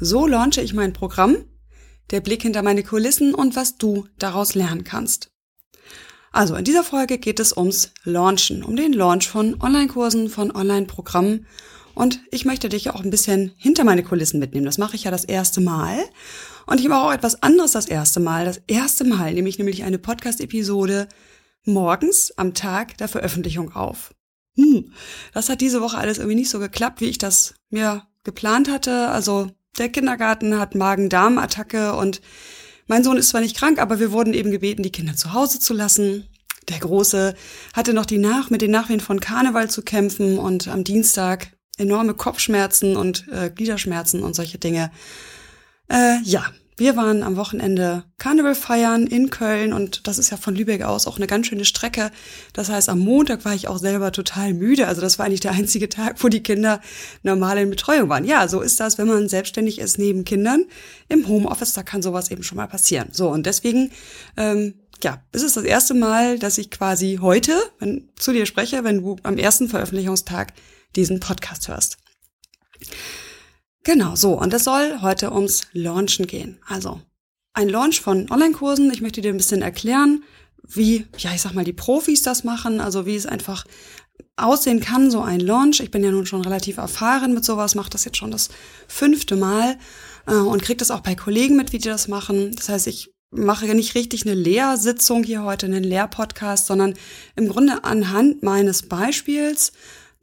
So launche ich mein Programm, der Blick hinter meine Kulissen und was du daraus lernen kannst. Also in dieser Folge geht es ums Launchen, um den Launch von Online-Kursen, von Online-Programmen und ich möchte dich auch ein bisschen hinter meine Kulissen mitnehmen. Das mache ich ja das erste Mal. Und ich mache auch etwas anderes das erste Mal. Das erste Mal nehme ich nämlich eine Podcast-Episode morgens am Tag der Veröffentlichung auf hm, das hat diese Woche alles irgendwie nicht so geklappt, wie ich das mir geplant hatte. Also der Kindergarten hat Magen-Darm-Attacke und mein Sohn ist zwar nicht krank, aber wir wurden eben gebeten, die Kinder zu Hause zu lassen. Der Große hatte noch die Nach mit den Nachwehen von Karneval zu kämpfen und am Dienstag enorme Kopfschmerzen und äh, Gliederschmerzen und solche Dinge. Äh, ja, wir waren am Wochenende Karneval feiern in Köln und das ist ja von Lübeck aus auch eine ganz schöne Strecke. Das heißt, am Montag war ich auch selber total müde. Also das war eigentlich der einzige Tag, wo die Kinder normal in Betreuung waren. Ja, so ist das, wenn man selbstständig ist neben Kindern. Im Homeoffice, da kann sowas eben schon mal passieren. So, und deswegen, ähm, ja, es ist das erste Mal, dass ich quasi heute wenn, zu dir spreche, wenn du am ersten Veröffentlichungstag diesen Podcast hörst. Genau, so. Und es soll heute ums Launchen gehen. Also ein Launch von Online-Kursen. Ich möchte dir ein bisschen erklären, wie, ja, ich sag mal, die Profis das machen, also wie es einfach aussehen kann, so ein Launch. Ich bin ja nun schon relativ erfahren mit sowas, mache das jetzt schon das fünfte Mal äh, und kriege das auch bei Kollegen mit, wie die das machen. Das heißt, ich mache nicht richtig eine Lehrsitzung hier heute, einen Lehrpodcast, sondern im Grunde anhand meines Beispiels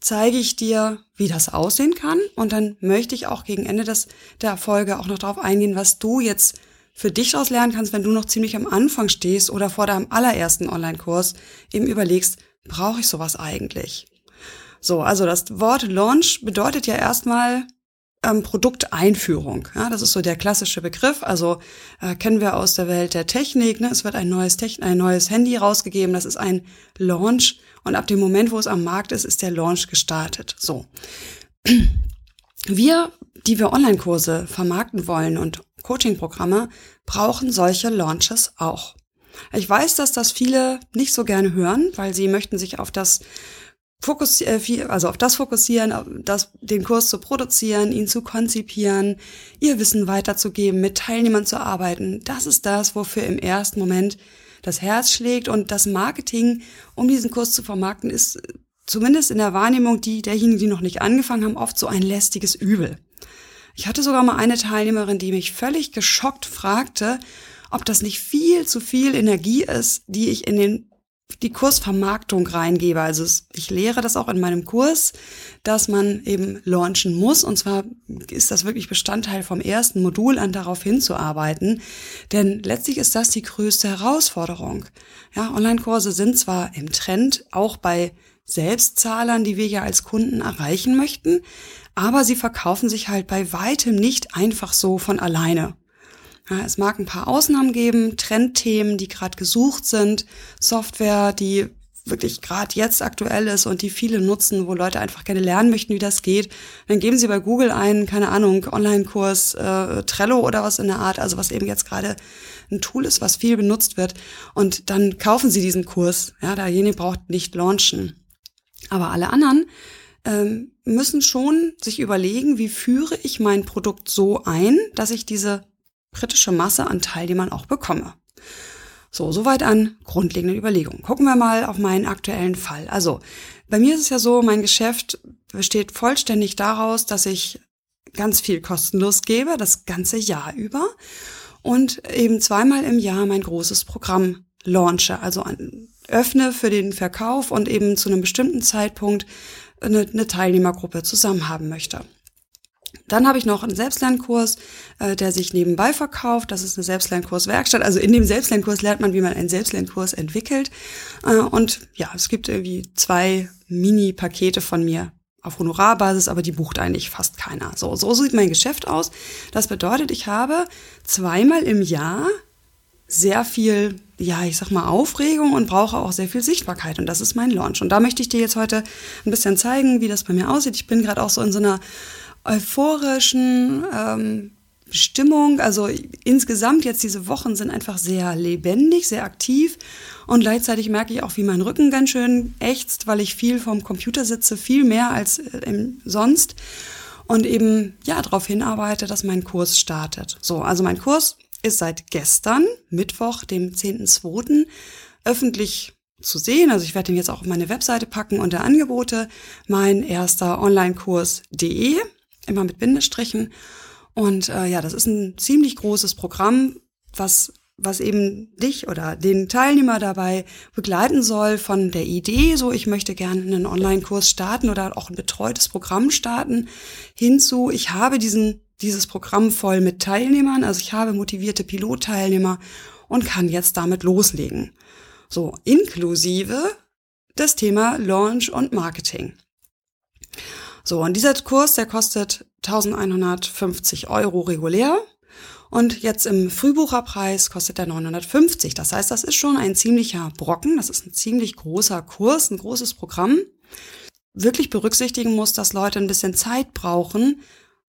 zeige ich dir, wie das aussehen kann. Und dann möchte ich auch gegen Ende des, der Folge auch noch darauf eingehen, was du jetzt für dich daraus lernen kannst, wenn du noch ziemlich am Anfang stehst oder vor deinem allerersten Online-Kurs eben überlegst, brauche ich sowas eigentlich? So, also das Wort Launch bedeutet ja erstmal ähm, Produkteinführung. Ja, das ist so der klassische Begriff. Also äh, kennen wir aus der Welt der Technik. Ne? Es wird ein neues, Techn ein neues Handy rausgegeben. Das ist ein Launch. Und ab dem Moment, wo es am Markt ist, ist der Launch gestartet. So. Wir, die wir Online-Kurse vermarkten wollen und Coaching-Programme, brauchen solche Launches auch. Ich weiß, dass das viele nicht so gerne hören, weil sie möchten sich auf das Fokus, äh, also auf das fokussieren, das, den Kurs zu produzieren, ihn zu konzipieren, ihr Wissen weiterzugeben, mit Teilnehmern zu arbeiten. Das ist das, wofür im ersten Moment das Herz schlägt und das Marketing, um diesen Kurs zu vermarkten, ist zumindest in der Wahrnehmung die derjenigen, die noch nicht angefangen haben, oft so ein lästiges Übel. Ich hatte sogar mal eine Teilnehmerin, die mich völlig geschockt fragte, ob das nicht viel zu viel Energie ist, die ich in den die Kursvermarktung reingebe. Also ich lehre das auch in meinem Kurs, dass man eben launchen muss. Und zwar ist das wirklich Bestandteil vom ersten Modul an, darauf hinzuarbeiten. Denn letztlich ist das die größte Herausforderung. Ja, Online-Kurse sind zwar im Trend, auch bei Selbstzahlern, die wir ja als Kunden erreichen möchten, aber sie verkaufen sich halt bei weitem nicht einfach so von alleine. Ja, es mag ein paar Ausnahmen geben, Trendthemen, die gerade gesucht sind, Software, die wirklich gerade jetzt aktuell ist und die viele nutzen, wo Leute einfach gerne lernen möchten, wie das geht. Dann geben sie bei Google einen, keine Ahnung, Online-Kurs, äh, Trello oder was in der Art, also was eben jetzt gerade ein Tool ist, was viel benutzt wird. Und dann kaufen sie diesen Kurs. Ja, derjenige braucht nicht launchen. Aber alle anderen ähm, müssen schon sich überlegen, wie führe ich mein Produkt so ein, dass ich diese kritische Masse an Teilnehmern auch bekomme. So, soweit an grundlegenden Überlegungen. Gucken wir mal auf meinen aktuellen Fall. Also, bei mir ist es ja so, mein Geschäft besteht vollständig daraus, dass ich ganz viel kostenlos gebe, das ganze Jahr über und eben zweimal im Jahr mein großes Programm launche, also öffne für den Verkauf und eben zu einem bestimmten Zeitpunkt eine, eine Teilnehmergruppe zusammen haben möchte. Dann habe ich noch einen Selbstlernkurs, äh, der sich nebenbei verkauft. Das ist eine Selbstlernkurswerkstatt. Also in dem Selbstlernkurs lernt man, wie man einen Selbstlernkurs entwickelt. Äh, und ja, es gibt irgendwie zwei Mini-Pakete von mir auf Honorarbasis, aber die bucht eigentlich fast keiner. So, so sieht mein Geschäft aus. Das bedeutet, ich habe zweimal im Jahr sehr viel, ja, ich sag mal, Aufregung und brauche auch sehr viel Sichtbarkeit. Und das ist mein Launch. Und da möchte ich dir jetzt heute ein bisschen zeigen, wie das bei mir aussieht. Ich bin gerade auch so in so einer euphorischen ähm, Stimmung. Also insgesamt jetzt diese Wochen sind einfach sehr lebendig, sehr aktiv. Und gleichzeitig merke ich auch, wie mein Rücken ganz schön ächzt, weil ich viel vom Computer sitze, viel mehr als äh, sonst. Und eben, ja, darauf hinarbeite, dass mein Kurs startet. So, also mein Kurs ist seit gestern, Mittwoch, dem 10.2., öffentlich zu sehen. Also ich werde den jetzt auch auf meine Webseite packen unter Angebote. Mein erster Online-Kurs.de, immer mit Bindestrichen. Und äh, ja, das ist ein ziemlich großes Programm, was was eben dich oder den Teilnehmer dabei begleiten soll von der Idee, so ich möchte gerne einen Online-Kurs starten oder auch ein betreutes Programm starten, hinzu, ich habe diesen, dieses Programm voll mit Teilnehmern, also ich habe motivierte Pilotteilnehmer und kann jetzt damit loslegen. So, inklusive das Thema Launch und Marketing. So, und dieser Kurs, der kostet 1150 Euro regulär. Und jetzt im Frühbucherpreis kostet er 950. Das heißt, das ist schon ein ziemlicher Brocken. Das ist ein ziemlich großer Kurs, ein großes Programm. Wirklich berücksichtigen muss, dass Leute ein bisschen Zeit brauchen,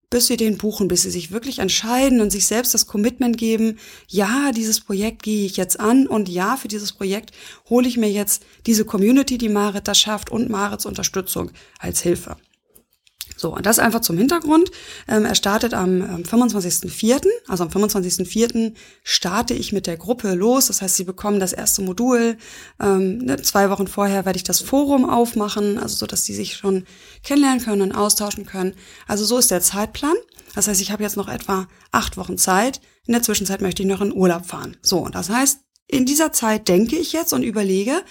bis sie den buchen, bis sie sich wirklich entscheiden und sich selbst das Commitment geben, ja, dieses Projekt gehe ich jetzt an und ja, für dieses Projekt hole ich mir jetzt diese Community, die Marit da schafft und Marits Unterstützung als Hilfe. So, und das einfach zum Hintergrund. Ähm, er startet am ähm, 25.04., also am 25.04. starte ich mit der Gruppe los. Das heißt, Sie bekommen das erste Modul. Ähm, ne, zwei Wochen vorher werde ich das Forum aufmachen, also so, dass Sie sich schon kennenlernen können und austauschen können. Also so ist der Zeitplan. Das heißt, ich habe jetzt noch etwa acht Wochen Zeit. In der Zwischenzeit möchte ich noch in Urlaub fahren. So, und das heißt, in dieser Zeit denke ich jetzt und überlege,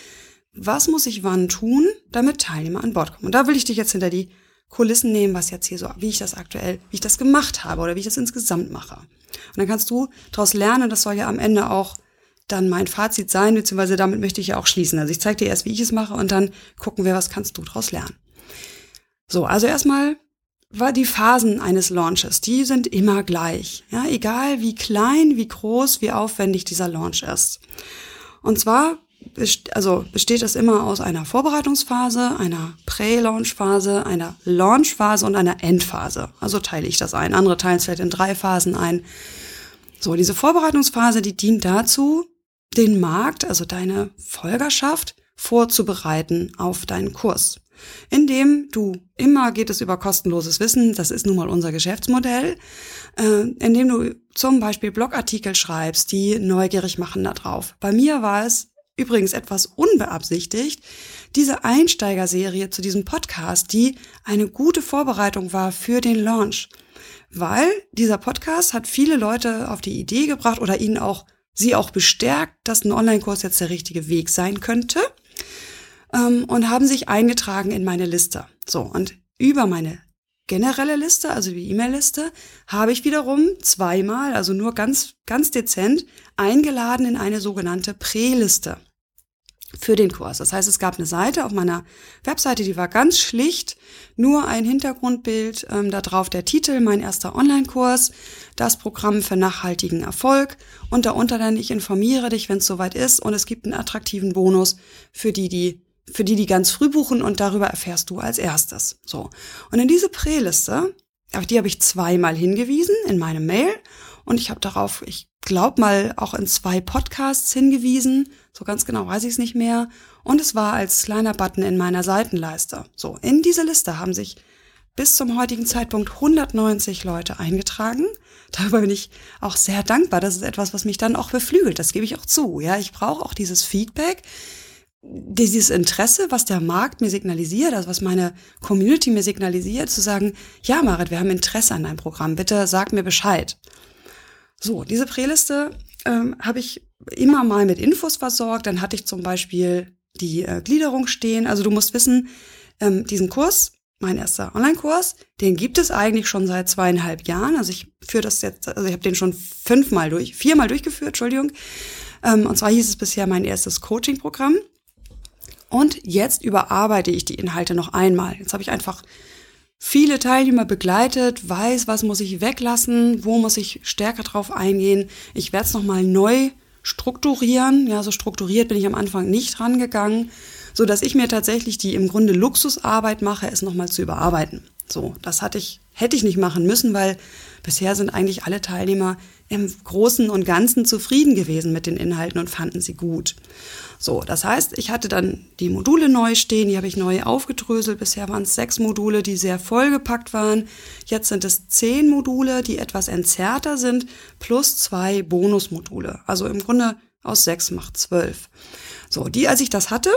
was muss ich wann tun, damit Teilnehmer an Bord kommen. Und da will ich dich jetzt hinter die Kulissen nehmen, was jetzt hier so, wie ich das aktuell, wie ich das gemacht habe oder wie ich das insgesamt mache. Und dann kannst du daraus lernen, das soll ja am Ende auch dann mein Fazit sein, beziehungsweise damit möchte ich ja auch schließen. Also ich zeige dir erst, wie ich es mache und dann gucken wir, was kannst du daraus lernen. So, also erstmal war die Phasen eines Launches, die sind immer gleich. Ja, egal wie klein, wie groß, wie aufwendig dieser Launch ist. Und zwar also besteht das immer aus einer Vorbereitungsphase, einer Prä-Launch-Phase, einer Launch-Phase und einer Endphase. Also teile ich das ein. Andere teilen es vielleicht in drei Phasen ein. So, diese Vorbereitungsphase, die dient dazu, den Markt, also deine Folgerschaft, vorzubereiten auf deinen Kurs. Indem du, immer geht es über kostenloses Wissen, das ist nun mal unser Geschäftsmodell, äh, indem du zum Beispiel Blogartikel schreibst, die neugierig machen darauf. Bei mir war es übrigens etwas unbeabsichtigt, diese Einsteigerserie zu diesem Podcast, die eine gute Vorbereitung war für den Launch. Weil dieser Podcast hat viele Leute auf die Idee gebracht oder ihnen auch, sie auch bestärkt, dass ein Online-Kurs jetzt der richtige Weg sein könnte ähm, und haben sich eingetragen in meine Liste. So, und über meine generelle Liste, also die E-Mail-Liste, habe ich wiederum zweimal, also nur ganz, ganz dezent, eingeladen in eine sogenannte Prä-Liste für den Kurs. Das heißt, es gab eine Seite auf meiner Webseite, die war ganz schlicht, nur ein Hintergrundbild, ähm, da drauf der Titel, mein erster Online-Kurs, das Programm für nachhaltigen Erfolg und darunter dann, ich informiere dich, wenn es soweit ist und es gibt einen attraktiven Bonus für die, die für die, die ganz früh buchen und darüber erfährst du als erstes. So. Und in diese Präliste, auf die habe ich zweimal hingewiesen in meinem Mail und ich habe darauf, ich glaube mal, auch in zwei Podcasts hingewiesen. So ganz genau weiß ich es nicht mehr. Und es war als kleiner Button in meiner Seitenleiste. So, in diese Liste haben sich bis zum heutigen Zeitpunkt 190 Leute eingetragen. Darüber bin ich auch sehr dankbar. Das ist etwas, was mich dann auch beflügelt. Das gebe ich auch zu. Ja, ich brauche auch dieses Feedback, dieses Interesse, was der Markt mir signalisiert, also was meine Community mir signalisiert, zu sagen, ja, Marit, wir haben Interesse an deinem Programm. Bitte sag mir Bescheid. So, diese Präliste ähm, habe ich immer mal mit Infos versorgt. Dann hatte ich zum Beispiel die äh, Gliederung stehen. Also du musst wissen, ähm, diesen Kurs, mein erster Online-Kurs, den gibt es eigentlich schon seit zweieinhalb Jahren. Also ich führe das jetzt, also ich habe den schon fünfmal durch, viermal durchgeführt, Entschuldigung. Ähm, und zwar hieß es bisher mein erstes Coaching-Programm. Und jetzt überarbeite ich die Inhalte noch einmal. Jetzt habe ich einfach viele Teilnehmer begleitet, weiß, was muss ich weglassen, wo muss ich stärker drauf eingehen. Ich werde es nochmal neu strukturieren. Ja, so strukturiert bin ich am Anfang nicht rangegangen, so dass ich mir tatsächlich die im Grunde Luxusarbeit mache, es nochmal zu überarbeiten. So, das hatte ich, hätte ich nicht machen müssen, weil bisher sind eigentlich alle Teilnehmer im Großen und Ganzen zufrieden gewesen mit den Inhalten und fanden sie gut. So, das heißt, ich hatte dann die Module neu stehen, die habe ich neu aufgedröselt. Bisher waren es sechs Module, die sehr vollgepackt waren. Jetzt sind es zehn Module, die etwas entzerrter sind, plus zwei Bonusmodule. Also im Grunde aus sechs macht zwölf. So, die, als ich das hatte,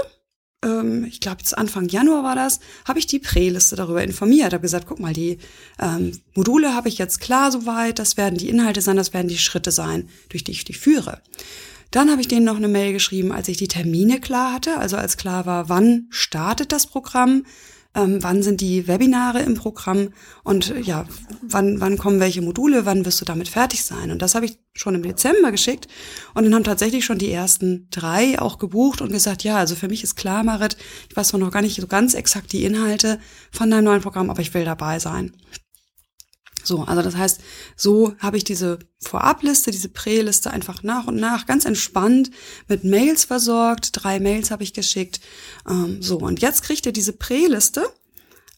ähm, ich glaube jetzt Anfang Januar war das, habe ich die Präliste darüber informiert. Habe gesagt, guck mal, die ähm, Module habe ich jetzt klar soweit, das werden die Inhalte sein, das werden die Schritte sein, durch die ich die führe. Dann habe ich denen noch eine Mail geschrieben, als ich die Termine klar hatte, also als klar war, wann startet das Programm, ähm, wann sind die Webinare im Programm und ja, wann, wann kommen welche Module, wann wirst du damit fertig sein. Und das habe ich schon im Dezember geschickt und dann haben tatsächlich schon die ersten drei auch gebucht und gesagt, ja, also für mich ist klar, Marit, ich weiß zwar noch gar nicht so ganz exakt die Inhalte von deinem neuen Programm, aber ich will dabei sein. So, also das heißt, so habe ich diese Vorabliste, diese Präliste einfach nach und nach ganz entspannt mit Mails versorgt. Drei Mails habe ich geschickt. Ähm, so, und jetzt kriegt ihr diese Präliste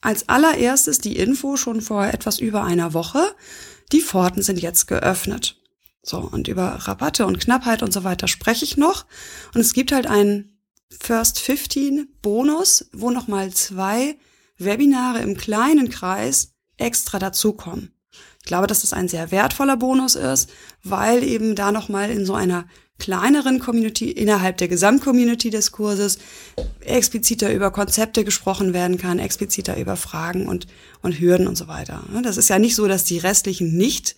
als allererstes die Info schon vor etwas über einer Woche. Die Pforten sind jetzt geöffnet. So, und über Rabatte und Knappheit und so weiter spreche ich noch. Und es gibt halt einen First 15 Bonus, wo nochmal zwei Webinare im kleinen Kreis extra dazukommen. Ich glaube, dass das ein sehr wertvoller Bonus ist, weil eben da nochmal in so einer kleineren Community innerhalb der Gesamtcommunity des Kurses expliziter über Konzepte gesprochen werden kann, expliziter über Fragen und, und Hürden und so weiter. Das ist ja nicht so, dass die restlichen nicht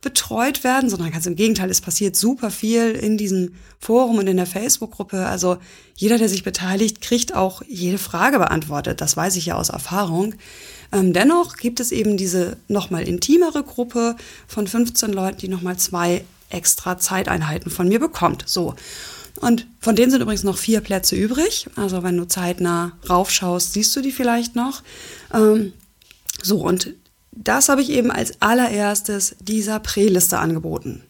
betreut werden, sondern ganz im Gegenteil, es passiert super viel in diesem Forum und in der Facebook-Gruppe. Also jeder, der sich beteiligt, kriegt auch jede Frage beantwortet. Das weiß ich ja aus Erfahrung. Ähm, dennoch gibt es eben diese nochmal intimere Gruppe von 15 Leuten, die nochmal zwei extra Zeiteinheiten von mir bekommt. So. Und von denen sind übrigens noch vier Plätze übrig. Also wenn du zeitnah raufschaust, siehst du die vielleicht noch. Ähm, so, und das habe ich eben als allererstes dieser Präliste angeboten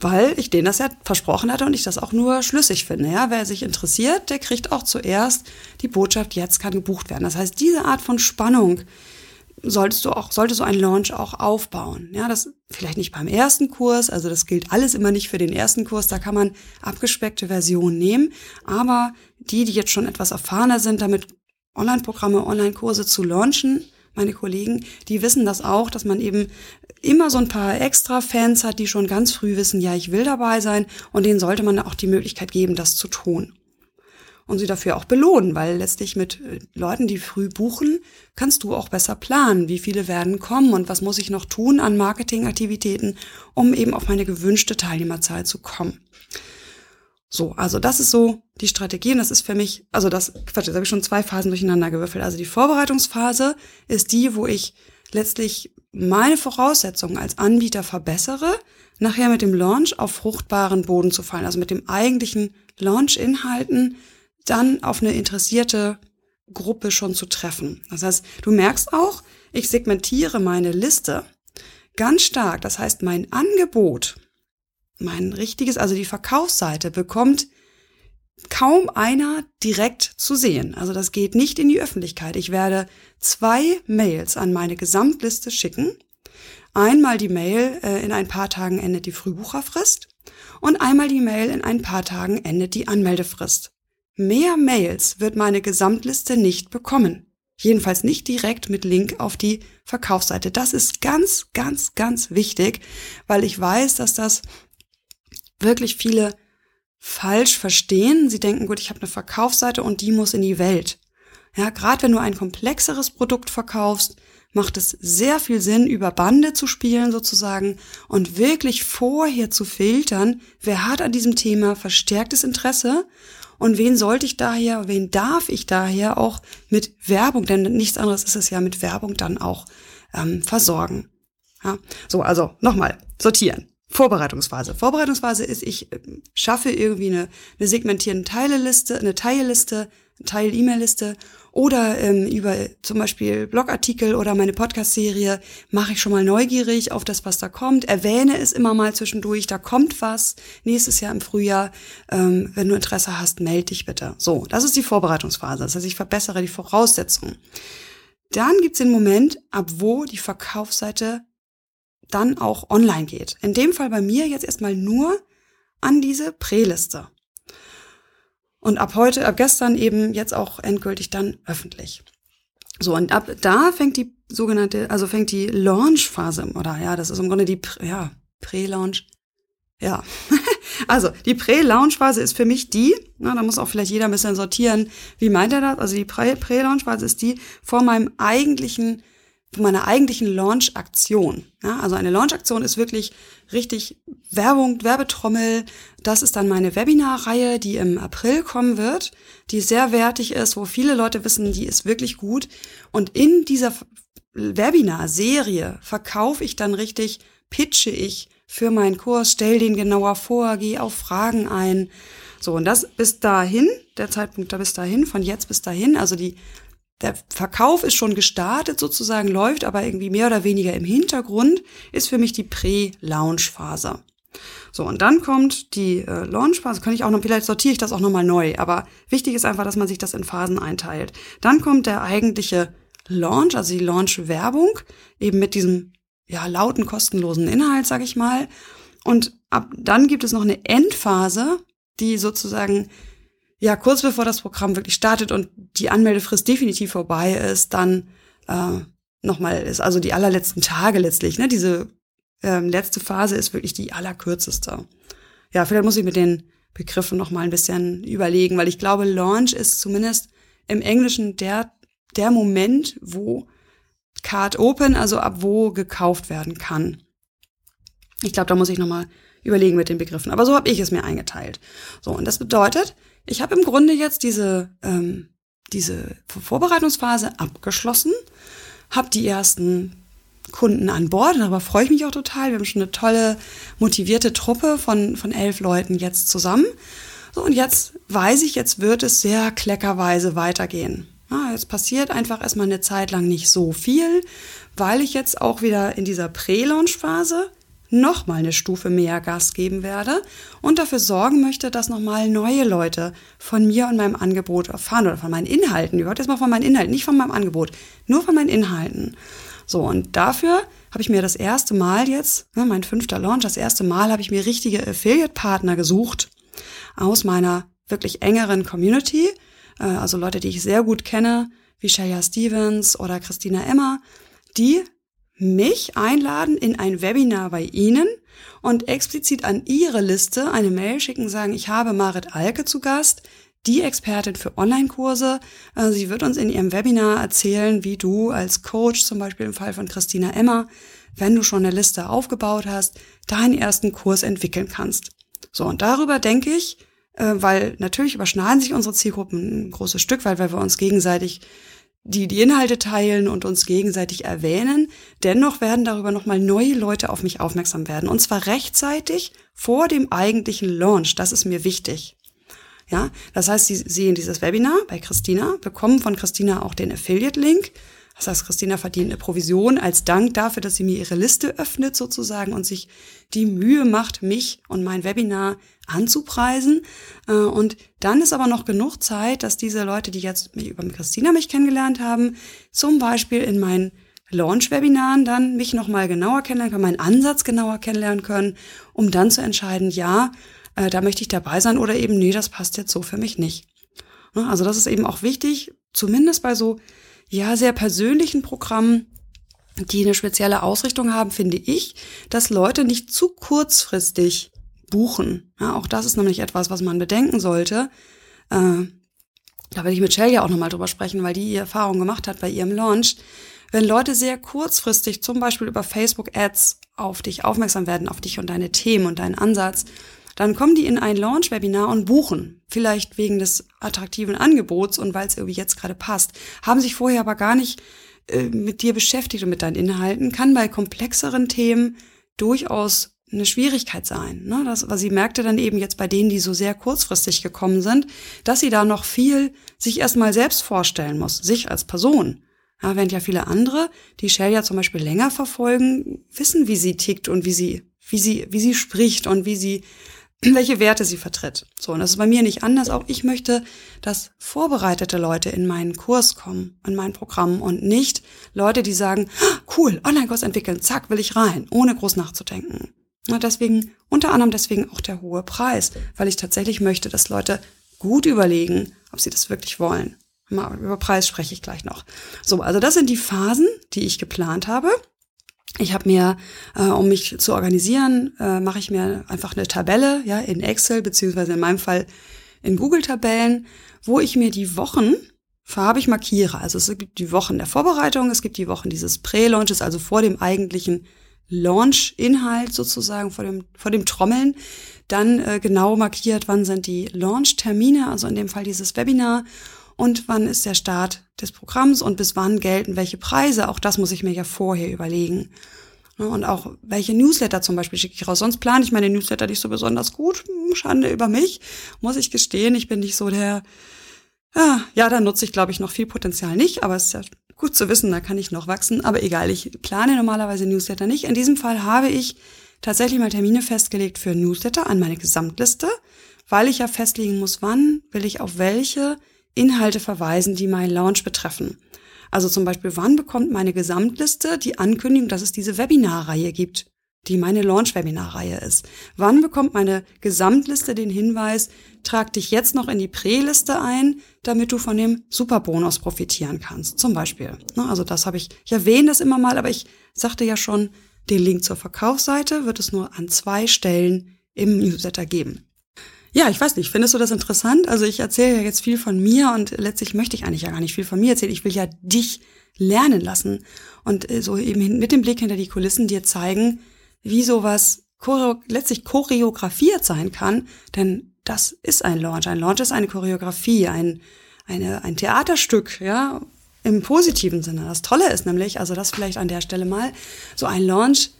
weil ich denen das ja versprochen hatte und ich das auch nur schlüssig finde. Ja, wer sich interessiert, der kriegt auch zuerst die Botschaft, jetzt kann gebucht werden. Das heißt, diese Art von Spannung solltest du auch, sollte so ein Launch auch aufbauen. Ja, das vielleicht nicht beim ersten Kurs, also das gilt alles immer nicht für den ersten Kurs, da kann man abgespeckte Versionen nehmen, aber die, die jetzt schon etwas erfahrener sind, damit Online-Programme, Online-Kurse zu launchen, meine Kollegen, die wissen das auch, dass man eben immer so ein paar extra Fans hat, die schon ganz früh wissen, ja, ich will dabei sein und denen sollte man auch die Möglichkeit geben, das zu tun. Und sie dafür auch belohnen, weil letztlich mit äh, Leuten, die früh buchen, kannst du auch besser planen, wie viele werden kommen und was muss ich noch tun an Marketingaktivitäten, um eben auf meine gewünschte Teilnehmerzahl zu kommen. So, also das ist so die Strategie und das ist für mich, also das, Quatsch, jetzt habe ich schon zwei Phasen durcheinander gewürfelt. Also die Vorbereitungsphase ist die, wo ich letztlich meine Voraussetzungen als Anbieter verbessere, nachher mit dem Launch auf fruchtbaren Boden zu fallen, also mit dem eigentlichen Launch-Inhalten dann auf eine interessierte Gruppe schon zu treffen. Das heißt, du merkst auch, ich segmentiere meine Liste ganz stark. Das heißt, mein Angebot, mein richtiges, also die Verkaufsseite bekommt kaum einer direkt zu sehen. Also das geht nicht in die Öffentlichkeit. Ich werde zwei Mails an meine Gesamtliste schicken. Einmal die Mail, äh, in ein paar Tagen endet die Frühbucherfrist und einmal die Mail, in ein paar Tagen endet die Anmeldefrist. Mehr Mails wird meine Gesamtliste nicht bekommen. Jedenfalls nicht direkt mit Link auf die Verkaufsseite. Das ist ganz, ganz, ganz wichtig, weil ich weiß, dass das wirklich viele falsch verstehen. Sie denken, gut, ich habe eine Verkaufsseite und die muss in die Welt. Ja, gerade wenn du ein komplexeres Produkt verkaufst, macht es sehr viel Sinn, über Bande zu spielen sozusagen und wirklich vorher zu filtern, wer hat an diesem Thema verstärktes Interesse und wen sollte ich daher, wen darf ich daher auch mit Werbung, denn nichts anderes ist es ja mit Werbung dann auch ähm, versorgen. Ja, so, also nochmal, sortieren. Vorbereitungsphase. Vorbereitungsphase ist, ich äh, schaffe irgendwie eine, eine segmentierende Teileliste, eine Teilliste, Teil-E-Mail-Liste oder ähm, über zum Beispiel Blogartikel oder meine Podcast-Serie mache ich schon mal neugierig auf das, was da kommt, erwähne es immer mal zwischendurch, da kommt was nächstes Jahr im Frühjahr. Ähm, wenn du Interesse hast, melde dich bitte. So, das ist die Vorbereitungsphase. Das heißt, ich verbessere die Voraussetzungen. Dann gibt's den Moment, ab wo die Verkaufsseite dann auch online geht. In dem Fall bei mir jetzt erstmal nur an diese Präliste. Und ab heute, ab gestern eben jetzt auch endgültig dann öffentlich. So, und ab da fängt die sogenannte, also fängt die Launch-Phase, oder ja, das ist im Grunde die, ja, Prä-Launch. Ja, also die Prä-Launch-Phase ist für mich die, na, da muss auch vielleicht jeder ein bisschen sortieren, wie meint er das? Also die Prä-Launch-Phase ist die vor meinem eigentlichen meiner eigentlichen Launch-Aktion. Ja, also eine Launch-Aktion ist wirklich richtig Werbung, Werbetrommel. Das ist dann meine Webinar-Reihe, die im April kommen wird, die sehr wertig ist, wo viele Leute wissen, die ist wirklich gut. Und in dieser Webinar-Serie verkaufe ich dann richtig, pitche ich für meinen Kurs, stell den genauer vor, gehe auf Fragen ein. So, und das bis dahin, der Zeitpunkt da bis dahin, von jetzt bis dahin, also die der Verkauf ist schon gestartet sozusagen, läuft aber irgendwie mehr oder weniger im Hintergrund, ist für mich die Prä-Launch-Phase. So, und dann kommt die äh, Launch-Phase, kann ich auch noch, vielleicht sortiere ich das auch nochmal neu, aber wichtig ist einfach, dass man sich das in Phasen einteilt. Dann kommt der eigentliche Launch, also die Launch-Werbung, eben mit diesem, ja, lauten, kostenlosen Inhalt, sag ich mal. Und ab dann gibt es noch eine Endphase, die sozusagen ja, kurz bevor das Programm wirklich startet und die Anmeldefrist definitiv vorbei ist, dann äh, nochmal ist, also die allerletzten Tage letztlich, ne? Diese ähm, letzte Phase ist wirklich die allerkürzeste. Ja, vielleicht muss ich mit den Begriffen nochmal ein bisschen überlegen, weil ich glaube, Launch ist zumindest im Englischen der, der Moment, wo Card Open, also ab wo gekauft werden kann. Ich glaube, da muss ich nochmal überlegen mit den Begriffen. Aber so habe ich es mir eingeteilt. So, und das bedeutet, ich habe im Grunde jetzt diese, ähm, diese Vorbereitungsphase abgeschlossen, habe die ersten Kunden an Bord, darüber freue ich mich auch total. Wir haben schon eine tolle, motivierte Truppe von, von elf Leuten jetzt zusammen. So, und jetzt weiß ich, jetzt wird es sehr kleckerweise weitergehen. Ja, jetzt passiert einfach erstmal eine Zeit lang nicht so viel, weil ich jetzt auch wieder in dieser Prä-Launch-Phase nochmal eine Stufe mehr Gas geben werde und dafür sorgen möchte, dass nochmal neue Leute von mir und meinem Angebot erfahren oder von meinen Inhalten. Überhaupt jetzt mal von meinen Inhalten, nicht von meinem Angebot, nur von meinen Inhalten. So, und dafür habe ich mir das erste Mal jetzt, ne, mein fünfter Launch, das erste Mal habe ich mir richtige Affiliate-Partner gesucht aus meiner wirklich engeren Community, äh, also Leute, die ich sehr gut kenne, wie Shaya Stevens oder Christina Emmer, die mich einladen in ein Webinar bei Ihnen und explizit an Ihre Liste eine Mail schicken, sagen, ich habe Marit Alke zu Gast, die Expertin für Online-Kurse. Äh, sie wird uns in ihrem Webinar erzählen, wie du als Coach, zum Beispiel im Fall von Christina Emmer, wenn du schon eine Liste aufgebaut hast, deinen ersten Kurs entwickeln kannst. So, und darüber denke ich, äh, weil natürlich überschneiden sich unsere Zielgruppen ein großes Stück, weil, weil wir uns gegenseitig die die Inhalte teilen und uns gegenseitig erwähnen. Dennoch werden darüber nochmal neue Leute auf mich aufmerksam werden. Und zwar rechtzeitig vor dem eigentlichen Launch. Das ist mir wichtig. Ja, das heißt, Sie sehen dieses Webinar bei Christina, bekommen von Christina auch den Affiliate-Link das heißt, Christina verdient eine Provision als Dank dafür, dass sie mir ihre Liste öffnet sozusagen und sich die Mühe macht, mich und mein Webinar anzupreisen. Äh, und dann ist aber noch genug Zeit, dass diese Leute, die jetzt über Christina mich kennengelernt haben, zum Beispiel in meinen Launch-Webinaren dann mich nochmal genauer kennenlernen können, meinen Ansatz genauer kennenlernen können, um dann zu entscheiden, ja, äh, da möchte ich dabei sein oder eben, nee, das passt jetzt so für mich nicht. Ne, also das ist eben auch wichtig, zumindest bei so ja, sehr persönlichen Programmen, die eine spezielle Ausrichtung haben, finde ich, dass Leute nicht zu kurzfristig buchen. Ja, auch das ist nämlich etwas, was man bedenken sollte. Äh, da werde ich mit Shell ja auch nochmal drüber sprechen, weil die, die Erfahrung gemacht hat bei ihrem Launch. Wenn Leute sehr kurzfristig, zum Beispiel über Facebook Ads, auf dich aufmerksam werden, auf dich und deine Themen und deinen Ansatz, dann kommen die in ein Launch-Webinar und buchen. Vielleicht wegen des attraktiven Angebots und weil es irgendwie jetzt gerade passt. Haben sich vorher aber gar nicht äh, mit dir beschäftigt und mit deinen Inhalten. Kann bei komplexeren Themen durchaus eine Schwierigkeit sein. Ne? Das, weil sie merkte dann eben jetzt bei denen, die so sehr kurzfristig gekommen sind, dass sie da noch viel sich erstmal selbst vorstellen muss, sich als Person. Ja, während ja viele andere, die Shell ja zum Beispiel länger verfolgen, wissen, wie sie tickt und wie sie, wie sie, wie sie spricht und wie sie, welche Werte sie vertritt. So, und das ist bei mir nicht anders. Auch ich möchte, dass vorbereitete Leute in meinen Kurs kommen, in mein Programm und nicht Leute, die sagen, cool, Online-Kurs entwickeln, zack, will ich rein, ohne groß nachzudenken. Und deswegen, unter anderem deswegen auch der hohe Preis, weil ich tatsächlich möchte, dass Leute gut überlegen, ob sie das wirklich wollen. Mal über Preis spreche ich gleich noch. So, also das sind die Phasen, die ich geplant habe. Ich habe mir, äh, um mich zu organisieren, äh, mache ich mir einfach eine Tabelle, ja, in Excel beziehungsweise in meinem Fall in Google-Tabellen, wo ich mir die Wochen farbig markiere. Also es gibt die Wochen der Vorbereitung, es gibt die Wochen dieses Prä-Launches, also vor dem eigentlichen Launch-Inhalt sozusagen, vor dem, vor dem Trommeln. Dann äh, genau markiert, wann sind die Launch-Termine, also in dem Fall dieses Webinar und wann ist der Start des Programms und bis wann gelten welche Preise. Auch das muss ich mir ja vorher überlegen. Ne, und auch welche Newsletter zum Beispiel schicke ich raus. Sonst plane ich meine Newsletter nicht so besonders gut. Hm, Schande über mich, muss ich gestehen. Ich bin nicht so der, ja, ja da nutze ich, glaube ich, noch viel Potenzial nicht, aber es ist ja gut zu wissen, da kann ich noch wachsen. Aber egal, ich plane normalerweise Newsletter nicht. In diesem Fall habe ich tatsächlich mal Termine festgelegt für Newsletter an meine Gesamtliste, weil ich ja festlegen muss, wann will ich auf welche Inhalte verweisen, die meinen Launch betreffen. Also zum Beispiel, wann bekommt meine Gesamtliste die Ankündigung, dass es diese Webinarreihe gibt, die meine Launch-Webinarreihe ist? Wann bekommt meine Gesamtliste den Hinweis, trag dich jetzt noch in die Prä-Liste ein, damit du von dem Superbonus profitieren kannst? Zum Beispiel. Also das habe ich, ich erwähne das immer mal, aber ich sagte ja schon, den Link zur Verkaufsseite wird es nur an zwei Stellen im Newsletter geben. Ja, ich weiß nicht, findest du das interessant? Also ich erzähle ja jetzt viel von mir und letztlich möchte ich eigentlich ja gar nicht viel von mir erzählen. Ich will ja dich lernen lassen und äh, so eben mit dem Blick hinter die Kulissen dir zeigen, wie sowas choreo letztlich choreografiert sein kann, denn das ist ein Launch. Ein Launch ist eine Choreografie, ein, eine, ein Theaterstück, ja, im positiven Sinne. Das Tolle ist nämlich, also das vielleicht an der Stelle mal, so ein Launch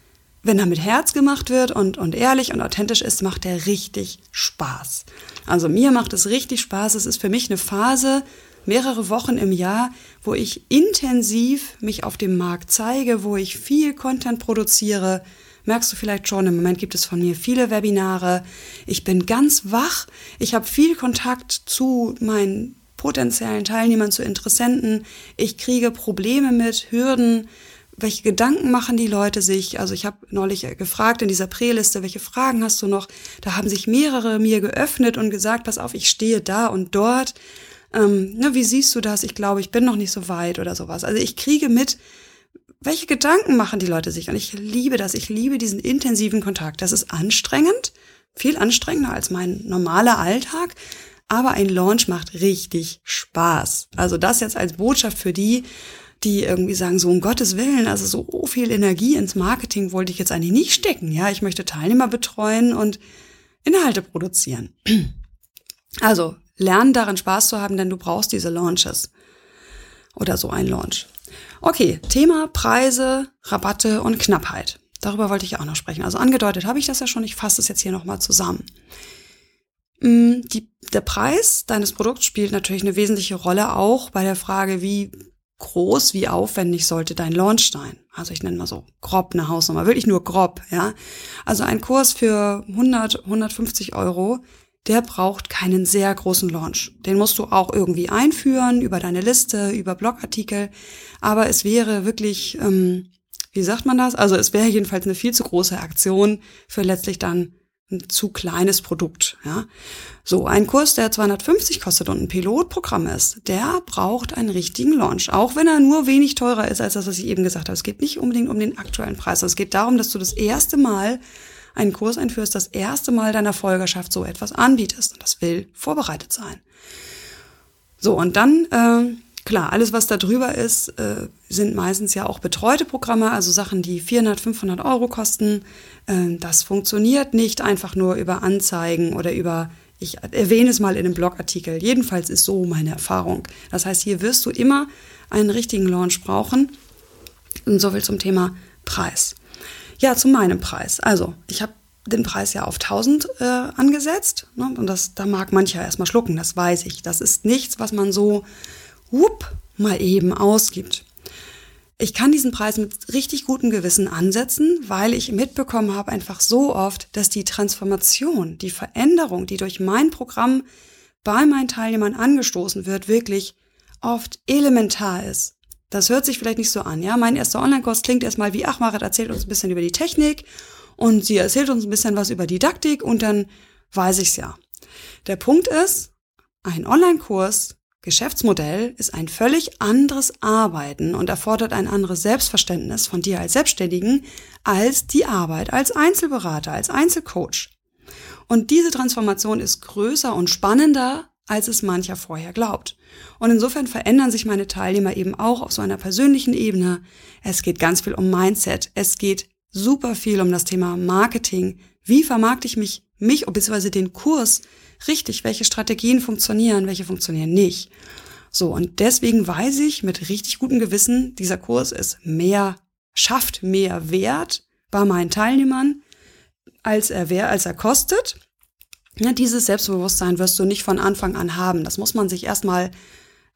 wenn er mit Herz gemacht wird und, und ehrlich und authentisch ist, macht er richtig Spaß. Also mir macht es richtig Spaß. Es ist für mich eine Phase, mehrere Wochen im Jahr, wo ich intensiv mich auf dem Markt zeige, wo ich viel Content produziere. Merkst du vielleicht schon, im Moment gibt es von mir viele Webinare. Ich bin ganz wach. Ich habe viel Kontakt zu meinen potenziellen Teilnehmern, zu Interessenten. Ich kriege Probleme mit, Hürden, welche Gedanken machen die Leute sich? Also ich habe neulich gefragt in dieser Präliste, welche Fragen hast du noch? Da haben sich mehrere mir geöffnet und gesagt, pass auf, ich stehe da und dort. Ähm, ne, wie siehst du das? Ich glaube, ich bin noch nicht so weit oder sowas. Also ich kriege mit, welche Gedanken machen die Leute sich? Und ich liebe das. Ich liebe diesen intensiven Kontakt. Das ist anstrengend, viel anstrengender als mein normaler Alltag. Aber ein Launch macht richtig Spaß. Also das jetzt als Botschaft für die, die irgendwie sagen, so um Gottes Willen, also so viel Energie ins Marketing wollte ich jetzt eigentlich nicht stecken. Ja, ich möchte Teilnehmer betreuen und Inhalte produzieren. Also, lernen daran Spaß zu haben, denn du brauchst diese Launches. Oder so ein Launch. Okay, Thema Preise, Rabatte und Knappheit. Darüber wollte ich auch noch sprechen. Also angedeutet habe ich das ja schon, ich fasse es jetzt hier nochmal zusammen. Mm, die, der Preis deines Produkts spielt natürlich eine wesentliche Rolle auch bei der Frage, wie groß, wie aufwendig sollte dein Launch sein? Also ich nenne mal so grob eine Hausnummer, wirklich nur grob, ja. Also ein Kurs für 100, 150 Euro, der braucht keinen sehr großen Launch. Den musst du auch irgendwie einführen über deine Liste, über Blogartikel. Aber es wäre wirklich, ähm, wie sagt man das? Also es wäre jedenfalls eine viel zu große Aktion für letztlich dann ein zu kleines Produkt. Ja. So, ein Kurs, der 250 kostet und ein Pilotprogramm ist, der braucht einen richtigen Launch. Auch wenn er nur wenig teurer ist als das, was ich eben gesagt habe. Es geht nicht unbedingt um den aktuellen Preis. Es geht darum, dass du das erste Mal einen Kurs einführst, das erste Mal deiner Folgerschaft so etwas anbietest. Und das will vorbereitet sein. So, und dann äh, Klar, alles, was da drüber ist, äh, sind meistens ja auch betreute Programme, also Sachen, die 400, 500 Euro kosten. Äh, das funktioniert nicht einfach nur über Anzeigen oder über, ich erwähne es mal in einem Blogartikel. Jedenfalls ist so meine Erfahrung. Das heißt, hier wirst du immer einen richtigen Launch brauchen. Und so viel zum Thema Preis. Ja, zu meinem Preis. Also, ich habe den Preis ja auf 1000 äh, angesetzt. Ne? Und das, da mag mancher erstmal schlucken, das weiß ich. Das ist nichts, was man so whoop, mal eben ausgibt. Ich kann diesen Preis mit richtig gutem Gewissen ansetzen, weil ich mitbekommen habe einfach so oft, dass die Transformation, die Veränderung, die durch mein Programm bei meinen Teilnehmern angestoßen wird, wirklich oft elementar ist. Das hört sich vielleicht nicht so an, ja. Mein erster Online-Kurs klingt erstmal wie, ach, Marit erzählt uns ein bisschen über die Technik und sie erzählt uns ein bisschen was über Didaktik und dann weiß ich's ja. Der Punkt ist, ein Online-Kurs Geschäftsmodell ist ein völlig anderes Arbeiten und erfordert ein anderes Selbstverständnis von dir als Selbstständigen als die Arbeit als Einzelberater, als Einzelcoach. Und diese Transformation ist größer und spannender, als es mancher vorher glaubt. Und insofern verändern sich meine Teilnehmer eben auch auf so einer persönlichen Ebene. Es geht ganz viel um Mindset. Es geht super viel um das Thema Marketing. Wie vermarkte ich mich, mich bzw. den Kurs richtig, welche Strategien funktionieren, welche funktionieren nicht. So, und deswegen weiß ich mit richtig gutem Gewissen, dieser Kurs ist mehr, schafft mehr Wert bei meinen Teilnehmern, als er wer, als er kostet. Ja, dieses Selbstbewusstsein wirst du nicht von Anfang an haben. Das muss man sich erstmal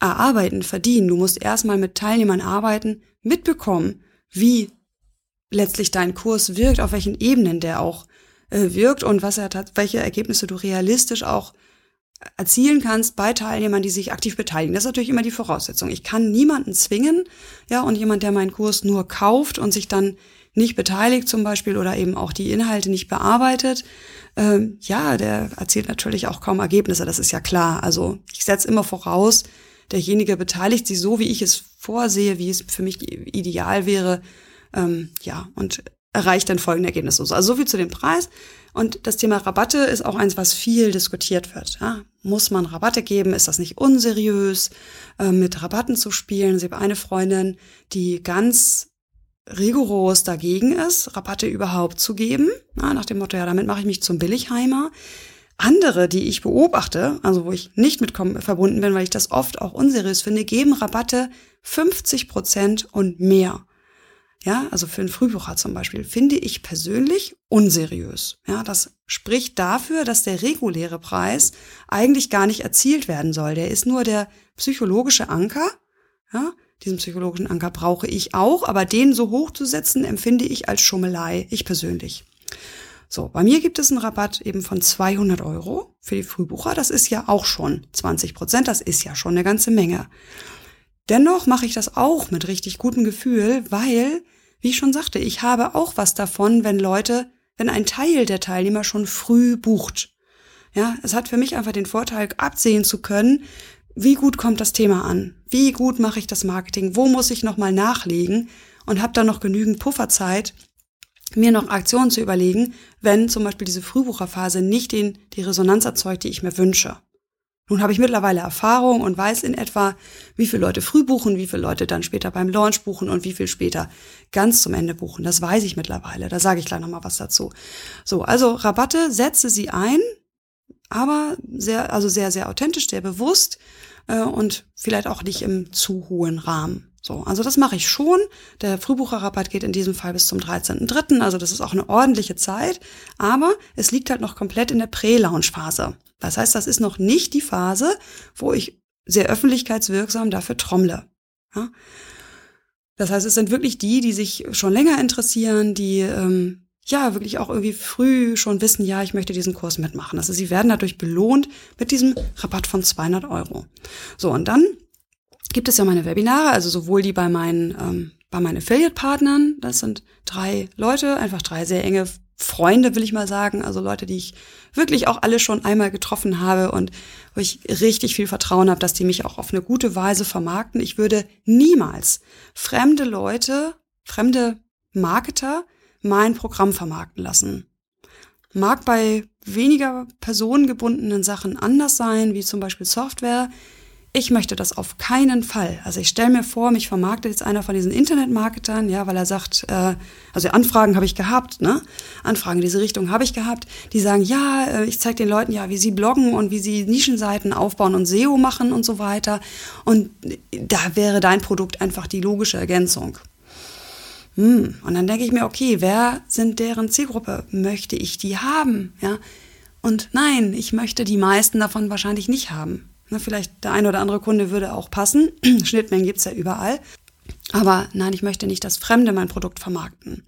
erarbeiten, verdienen. Du musst erstmal mit Teilnehmern arbeiten, mitbekommen, wie letztlich dein Kurs wirkt, auf welchen Ebenen der auch wirkt und was er welche Ergebnisse du realistisch auch erzielen kannst bei Teilnehmern, die sich aktiv beteiligen. Das ist natürlich immer die Voraussetzung. Ich kann niemanden zwingen, ja, und jemand, der meinen Kurs nur kauft und sich dann nicht beteiligt zum Beispiel oder eben auch die Inhalte nicht bearbeitet, ähm, ja, der erzielt natürlich auch kaum Ergebnisse, das ist ja klar. Also ich setze immer voraus, derjenige beteiligt sich so, wie ich es vorsehe, wie es für mich ideal wäre, ähm, ja, und erreicht dann folgende Ergebnisse. Also so viel zu dem Preis. Und das Thema Rabatte ist auch eins, was viel diskutiert wird. Ja, muss man Rabatte geben? Ist das nicht unseriös, äh, mit Rabatten zu spielen? Ich habe eine Freundin, die ganz rigoros dagegen ist, Rabatte überhaupt zu geben. Ja, nach dem Motto, ja, damit mache ich mich zum Billigheimer. Andere, die ich beobachte, also wo ich nicht mit verbunden bin, weil ich das oft auch unseriös finde, geben Rabatte 50 Prozent und mehr ja, also für einen Frühbucher zum Beispiel, finde ich persönlich unseriös. Ja, das spricht dafür, dass der reguläre Preis eigentlich gar nicht erzielt werden soll. Der ist nur der psychologische Anker. Ja, diesen psychologischen Anker brauche ich auch, aber den so hoch zu setzen, empfinde ich als Schummelei, ich persönlich. So, bei mir gibt es einen Rabatt eben von 200 Euro für die Frühbucher. Das ist ja auch schon 20 Prozent. Das ist ja schon eine ganze Menge. Dennoch mache ich das auch mit richtig gutem Gefühl, weil wie ich schon sagte, ich habe auch was davon, wenn Leute, wenn ein Teil der Teilnehmer schon früh bucht. Ja, es hat für mich einfach den Vorteil, absehen zu können, wie gut kommt das Thema an? Wie gut mache ich das Marketing? Wo muss ich nochmal nachlegen? Und habe dann noch genügend Pufferzeit, mir noch Aktionen zu überlegen, wenn zum Beispiel diese Frühbucherphase nicht den, die Resonanz erzeugt, die ich mir wünsche. Nun habe ich mittlerweile Erfahrung und weiß in etwa, wie viele Leute früh buchen, wie viele Leute dann später beim Launch buchen und wie viel später ganz zum Ende buchen. Das weiß ich mittlerweile. Da sage ich gleich nochmal was dazu. So, also Rabatte setze sie ein, aber sehr, also sehr, sehr authentisch, sehr bewusst äh, und vielleicht auch nicht im zu hohen Rahmen. So, also das mache ich schon. Der Frühbucherrabatt geht in diesem Fall bis zum 13.3., also das ist auch eine ordentliche Zeit, aber es liegt halt noch komplett in der Prä-Launch-Phase. Das heißt, das ist noch nicht die Phase, wo ich sehr öffentlichkeitswirksam dafür trommle. Ja? Das heißt, es sind wirklich die, die sich schon länger interessieren, die ähm, ja wirklich auch irgendwie früh schon wissen, ja, ich möchte diesen Kurs mitmachen. Also sie werden dadurch belohnt mit diesem Rabatt von 200 Euro. So, und dann gibt es ja meine Webinare, also sowohl die bei meinen, ähm, bei meinen Affiliate-Partnern, das sind drei Leute, einfach drei sehr enge Freunde, will ich mal sagen, also Leute, die ich wirklich auch alle schon einmal getroffen habe und wo ich richtig viel Vertrauen habe, dass die mich auch auf eine gute Weise vermarkten. Ich würde niemals fremde Leute, fremde Marketer mein Programm vermarkten lassen. Mag bei weniger personengebundenen Sachen anders sein, wie zum Beispiel Software. Ich möchte das auf keinen Fall. Also ich stelle mir vor, mich vermarktet jetzt einer von diesen Internetmarketern, ja, weil er sagt, äh, also Anfragen habe ich gehabt, ne? Anfragen in diese Richtung habe ich gehabt, die sagen, ja, äh, ich zeige den Leuten ja, wie sie bloggen und wie sie Nischenseiten aufbauen und SEO machen und so weiter. Und da wäre dein Produkt einfach die logische Ergänzung. Hm, und dann denke ich mir, okay, wer sind deren Zielgruppe? Möchte ich die haben? Ja. Und nein, ich möchte die meisten davon wahrscheinlich nicht haben. Na, vielleicht der ein oder andere Kunde würde auch passen. Schnittmengen gibt's ja überall. Aber nein, ich möchte nicht, dass Fremde mein Produkt vermarkten.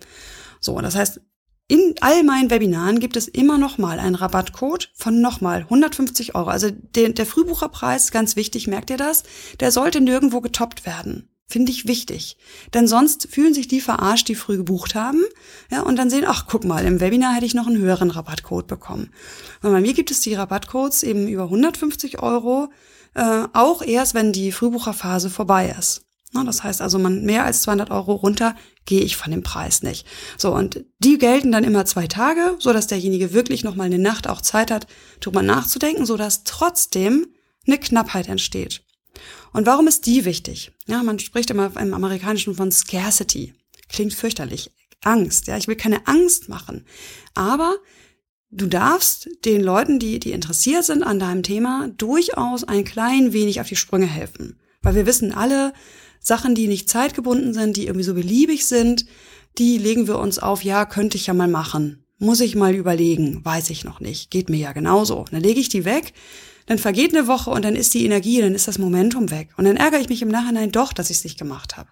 So, das heißt, in all meinen Webinaren gibt es immer noch mal einen Rabattcode von nochmal 150 Euro. Also der, der Frühbucherpreis, ganz wichtig, merkt ihr das? Der sollte nirgendwo getoppt werden. Finde ich wichtig. Denn sonst fühlen sich die verarscht, die früh gebucht haben. Ja, und dann sehen, ach, guck mal, im Webinar hätte ich noch einen höheren Rabattcode bekommen. Und bei mir gibt es die Rabattcodes eben über 150 Euro, äh, auch erst, wenn die Frühbucherphase vorbei ist. Das heißt also, man mehr als 200 Euro runter gehe ich von dem Preis nicht. So, und die gelten dann immer zwei Tage, so dass derjenige wirklich noch mal eine Nacht auch Zeit hat, drüber nachzudenken, so dass trotzdem eine Knappheit entsteht. Und warum ist die wichtig? Ja, man spricht immer im Amerikanischen von Scarcity. Klingt fürchterlich. Angst. Ja, ich will keine Angst machen. Aber du darfst den Leuten, die, die interessiert sind an deinem Thema, durchaus ein klein wenig auf die Sprünge helfen. Weil wir wissen alle, Sachen, die nicht zeitgebunden sind, die irgendwie so beliebig sind, die legen wir uns auf, ja, könnte ich ja mal machen. Muss ich mal überlegen, weiß ich noch nicht. Geht mir ja genauso. Dann lege ich die weg, dann vergeht eine Woche und dann ist die Energie, dann ist das Momentum weg. Und dann ärgere ich mich im Nachhinein doch, dass ich es nicht gemacht habe.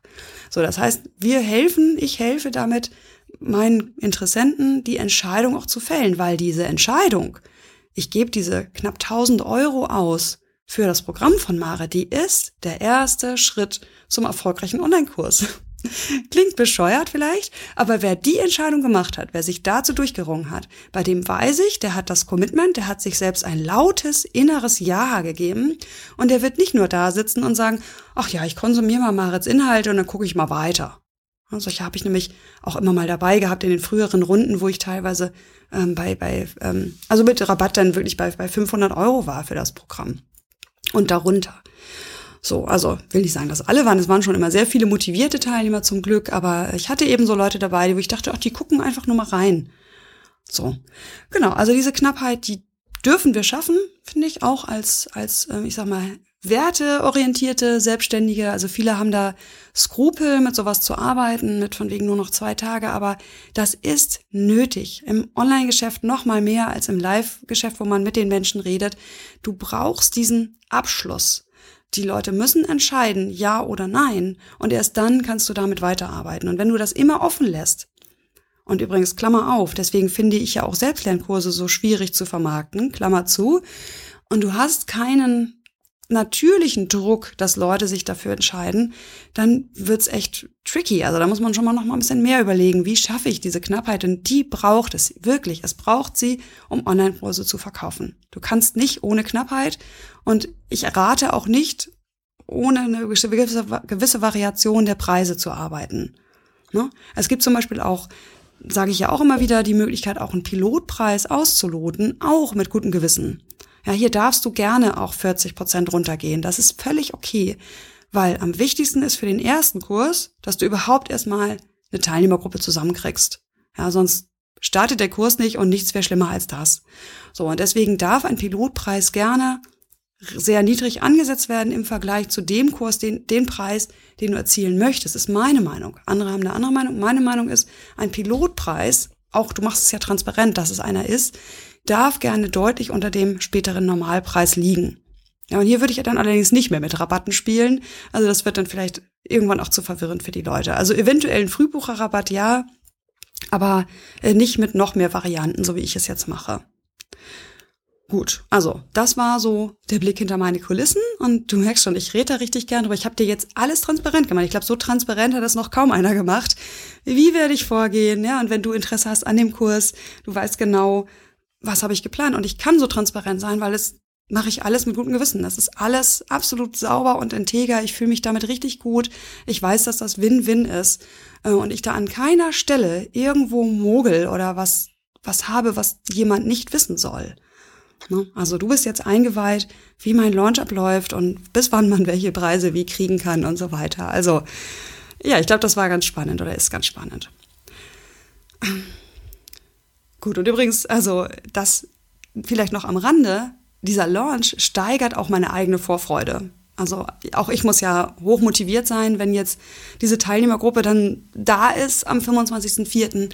So, das heißt, wir helfen, ich helfe damit meinen Interessenten, die Entscheidung auch zu fällen, weil diese Entscheidung, ich gebe diese knapp 1000 Euro aus für das Programm von Mare, die ist der erste Schritt zum erfolgreichen Online-Kurs. Klingt bescheuert vielleicht, aber wer die Entscheidung gemacht hat, wer sich dazu durchgerungen hat, bei dem weiß ich, der hat das Commitment, der hat sich selbst ein lautes inneres Ja gegeben und der wird nicht nur da sitzen und sagen, ach ja, ich konsumiere mal Marets Inhalte und dann gucke ich mal weiter. Solche habe ich nämlich auch immer mal dabei gehabt in den früheren Runden, wo ich teilweise ähm, bei, bei ähm, also mit Rabatt dann wirklich bei, bei 500 Euro war für das Programm und darunter. So, also will nicht sagen, dass alle waren. Es waren schon immer sehr viele motivierte Teilnehmer zum Glück, aber ich hatte eben so Leute dabei, wo ich dachte, ach, die gucken einfach nur mal rein. So, genau. Also diese Knappheit, die dürfen wir schaffen, finde ich auch als als äh, ich sag mal werteorientierte Selbstständige. Also viele haben da Skrupel, mit sowas zu arbeiten, mit von wegen nur noch zwei Tage, aber das ist nötig. Im Online-Geschäft noch mal mehr als im Live-Geschäft, wo man mit den Menschen redet. Du brauchst diesen Abschluss. Die Leute müssen entscheiden, ja oder nein, und erst dann kannst du damit weiterarbeiten. Und wenn du das immer offen lässt, und übrigens, Klammer auf, deswegen finde ich ja auch Selbstlernkurse so schwierig zu vermarkten, Klammer zu, und du hast keinen natürlichen Druck, dass Leute sich dafür entscheiden, dann wird's echt tricky. Also da muss man schon mal noch mal ein bisschen mehr überlegen, wie schaffe ich diese Knappheit? Und die braucht es wirklich. Es braucht sie, um Online-Kurse zu verkaufen. Du kannst nicht ohne Knappheit und ich rate auch nicht, ohne eine gewisse, gewisse Variation der Preise zu arbeiten. Ne? Es gibt zum Beispiel auch sage ich ja auch immer wieder, die Möglichkeit, auch einen Pilotpreis auszuloten, auch mit gutem Gewissen. Ja, hier darfst du gerne auch 40 Prozent runtergehen. Das ist völlig okay. Weil am wichtigsten ist für den ersten Kurs, dass du überhaupt erstmal eine Teilnehmergruppe zusammenkriegst. Ja, sonst startet der Kurs nicht und nichts wäre schlimmer als das. So, und deswegen darf ein Pilotpreis gerne sehr niedrig angesetzt werden im Vergleich zu dem Kurs, den, den Preis, den du erzielen möchtest, ist meine Meinung. Andere haben eine andere Meinung. Meine Meinung ist, ein Pilotpreis, auch du machst es ja transparent, dass es einer ist, darf gerne deutlich unter dem späteren Normalpreis liegen. Ja, und hier würde ich dann allerdings nicht mehr mit Rabatten spielen. Also das wird dann vielleicht irgendwann auch zu verwirrend für die Leute. Also eventuell ein Frühbucherrabatt, ja, aber äh, nicht mit noch mehr Varianten, so wie ich es jetzt mache. Gut, also das war so der Blick hinter meine Kulissen und du merkst schon, ich rede da richtig gern drüber. Ich habe dir jetzt alles transparent gemacht. Ich glaube, so transparent hat das noch kaum einer gemacht. Wie werde ich vorgehen? Ja, und wenn du Interesse hast an dem Kurs, du weißt genau, was habe ich geplant und ich kann so transparent sein, weil es mache ich alles mit gutem Gewissen. Das ist alles absolut sauber und integer. Ich fühle mich damit richtig gut. Ich weiß, dass das Win-Win ist äh, und ich da an keiner Stelle irgendwo mogel oder was was habe, was jemand nicht wissen soll. Ne? Also du bist jetzt eingeweiht, wie mein Launch abläuft und bis wann man welche Preise wie kriegen kann und so weiter. Also ja, ich glaube, das war ganz spannend oder ist ganz spannend. Gut, und übrigens, also das vielleicht noch am Rande, dieser Launch steigert auch meine eigene Vorfreude. Also auch ich muss ja hoch motiviert sein, wenn jetzt diese Teilnehmergruppe dann da ist am 25.04.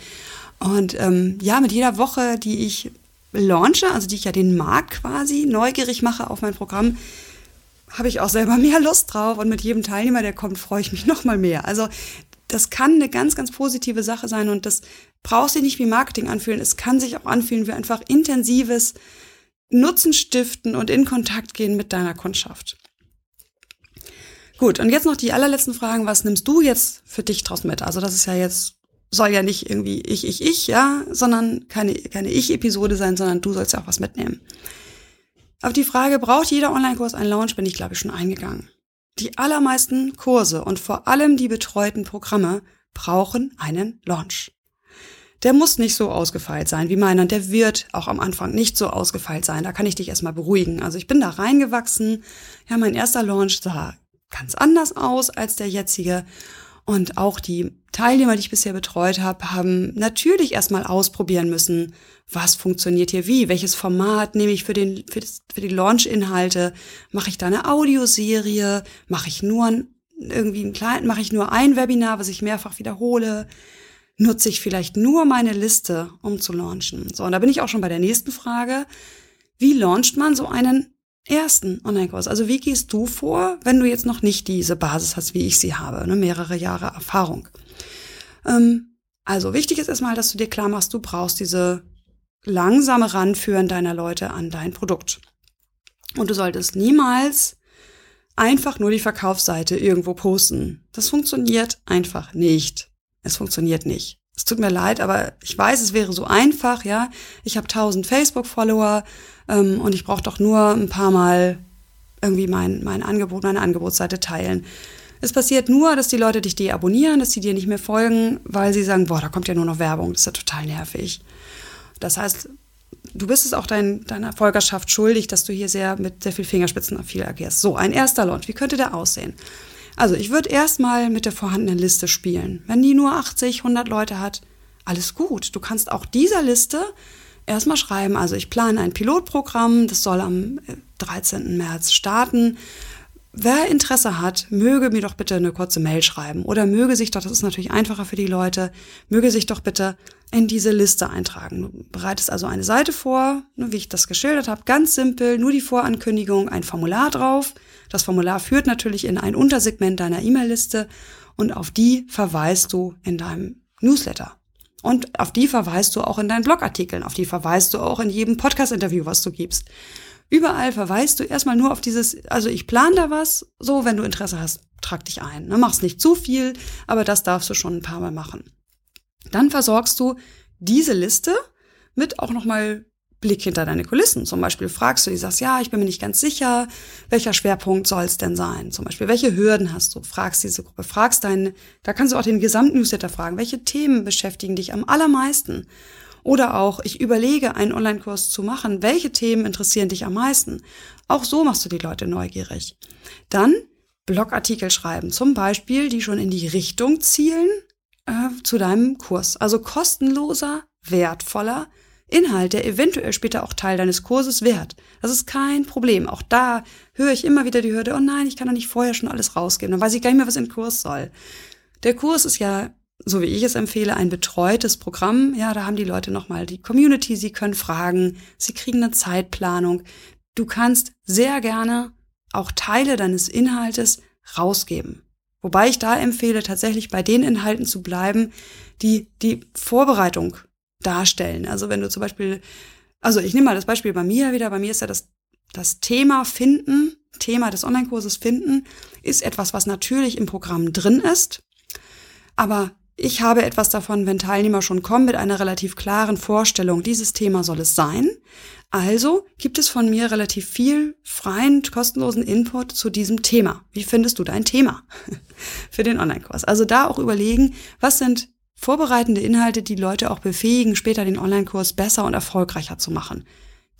Und ähm, ja, mit jeder Woche, die ich launche, also die ich ja den Markt quasi neugierig mache auf mein Programm, habe ich auch selber mehr Lust drauf und mit jedem Teilnehmer, der kommt, freue ich mich noch mal mehr. Also das kann eine ganz, ganz positive Sache sein und das braucht sich nicht wie Marketing anfühlen. Es kann sich auch anfühlen wie einfach intensives Nutzen stiften und in Kontakt gehen mit deiner Kundschaft. Gut, und jetzt noch die allerletzten Fragen. Was nimmst du jetzt für dich draus mit? Also das ist ja jetzt, soll ja nicht irgendwie ich, ich, ich, ja, sondern keine, keine Ich-Episode sein, sondern du sollst ja auch was mitnehmen. Auf die Frage, braucht jeder Online-Kurs einen Launch, bin ich, glaube ich, schon eingegangen. Die allermeisten Kurse und vor allem die betreuten Programme brauchen einen Launch. Der muss nicht so ausgefeilt sein wie meiner und der wird auch am Anfang nicht so ausgefeilt sein. Da kann ich dich erstmal beruhigen. Also ich bin da reingewachsen. Ja, mein erster Launch sah ganz anders aus als der jetzige. Und auch die Teilnehmer, die ich bisher betreut habe, haben natürlich erstmal ausprobieren müssen, was funktioniert hier wie, welches Format nehme ich für, den, für, das, für die Launch-Inhalte, mache ich da eine Audioserie, mache ich nur ein, irgendwie ein klein, mache ich nur ein Webinar, was ich mehrfach wiederhole, nutze ich vielleicht nur meine Liste, um zu launchen. So, und da bin ich auch schon bei der nächsten Frage. Wie launcht man so einen ersten Online-Kurs? Also wie gehst du vor, wenn du jetzt noch nicht diese Basis hast, wie ich sie habe, ne, mehrere Jahre Erfahrung? Ähm, also wichtig ist erstmal, dass du dir klar machst, du brauchst diese langsame Ranführen deiner Leute an dein Produkt. Und du solltest niemals einfach nur die Verkaufsseite irgendwo posten. Das funktioniert einfach nicht. Es funktioniert nicht. Es tut mir leid, aber ich weiß, es wäre so einfach, ja. Ich habe 1000 Facebook-Follower ähm, und ich brauche doch nur ein paar Mal irgendwie mein, mein Angebot, meine Angebotsseite teilen. Es passiert nur, dass die Leute dich deabonnieren, dass sie dir nicht mehr folgen, weil sie sagen, boah, da kommt ja nur noch Werbung, das ist ja total nervig. Das heißt, du bist es auch dein, deiner Folgerschaft schuldig, dass du hier sehr mit sehr viel Fingerspitzen viel agierst. So, ein erster Launch, wie könnte der aussehen? Also, ich würde erstmal mit der vorhandenen Liste spielen. Wenn die nur 80, 100 Leute hat, alles gut. Du kannst auch dieser Liste erstmal schreiben, also ich plane ein Pilotprogramm, das soll am 13. Äh, März starten. Wer Interesse hat, möge mir doch bitte eine kurze Mail schreiben oder möge sich doch, das ist natürlich einfacher für die Leute, möge sich doch bitte in diese Liste eintragen. Du bereitest also eine Seite vor, wie ich das geschildert habe, ganz simpel, nur die Vorankündigung, ein Formular drauf. Das Formular führt natürlich in ein Untersegment deiner E-Mail-Liste und auf die verweist du in deinem Newsletter. Und auf die verweist du auch in deinen Blogartikeln, auf die verweist du auch in jedem Podcast-Interview, was du gibst. Überall verweist du erstmal nur auf dieses, also ich plane da was, so, wenn du Interesse hast, trag dich ein. Ne? Mach's nicht zu viel, aber das darfst du schon ein paar Mal machen. Dann versorgst du diese Liste mit auch nochmal Blick hinter deine Kulissen. Zum Beispiel fragst du die, sagst, ja, ich bin mir nicht ganz sicher, welcher Schwerpunkt soll es denn sein? Zum Beispiel, welche Hürden hast du? Fragst diese Gruppe, fragst deinen, da kannst du auch den gesamten Newsletter fragen, welche Themen beschäftigen dich am allermeisten? Oder auch, ich überlege, einen Online-Kurs zu machen. Welche Themen interessieren dich am meisten? Auch so machst du die Leute neugierig. Dann Blogartikel schreiben, zum Beispiel, die schon in die Richtung zielen äh, zu deinem Kurs. Also kostenloser, wertvoller Inhalt, der eventuell später auch Teil deines Kurses wird. Das ist kein Problem. Auch da höre ich immer wieder die Hürde, oh nein, ich kann doch nicht vorher schon alles rausgeben. Dann weiß ich gar nicht mehr, was im Kurs soll. Der Kurs ist ja so wie ich es empfehle, ein betreutes Programm. Ja, da haben die Leute nochmal die Community, sie können fragen, sie kriegen eine Zeitplanung. Du kannst sehr gerne auch Teile deines Inhaltes rausgeben. Wobei ich da empfehle, tatsächlich bei den Inhalten zu bleiben, die die Vorbereitung darstellen. Also wenn du zum Beispiel, also ich nehme mal das Beispiel bei mir wieder, bei mir ist ja das, das Thema Finden, Thema des Online-Kurses Finden, ist etwas, was natürlich im Programm drin ist. Aber ich habe etwas davon, wenn Teilnehmer schon kommen mit einer relativ klaren Vorstellung, dieses Thema soll es sein. Also gibt es von mir relativ viel freien, kostenlosen Input zu diesem Thema. Wie findest du dein Thema für den Online-Kurs? Also da auch überlegen, was sind vorbereitende Inhalte, die Leute auch befähigen, später den Online-Kurs besser und erfolgreicher zu machen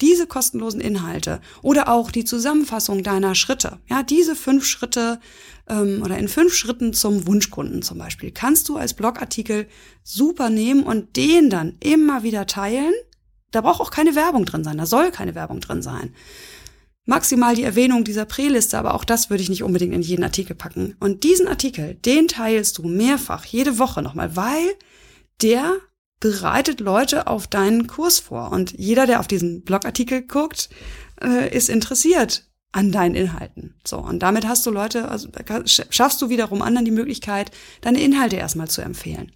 diese kostenlosen Inhalte oder auch die Zusammenfassung deiner Schritte, ja, diese fünf Schritte ähm, oder in fünf Schritten zum Wunschkunden zum Beispiel, kannst du als Blogartikel super nehmen und den dann immer wieder teilen. Da braucht auch keine Werbung drin sein, da soll keine Werbung drin sein. Maximal die Erwähnung dieser Präliste, aber auch das würde ich nicht unbedingt in jeden Artikel packen. Und diesen Artikel, den teilst du mehrfach, jede Woche nochmal, weil der bereitet Leute auf deinen Kurs vor. Und jeder, der auf diesen Blogartikel guckt, äh, ist interessiert an deinen Inhalten. So, und damit hast du Leute, also schaffst du wiederum anderen die Möglichkeit, deine Inhalte erstmal zu empfehlen.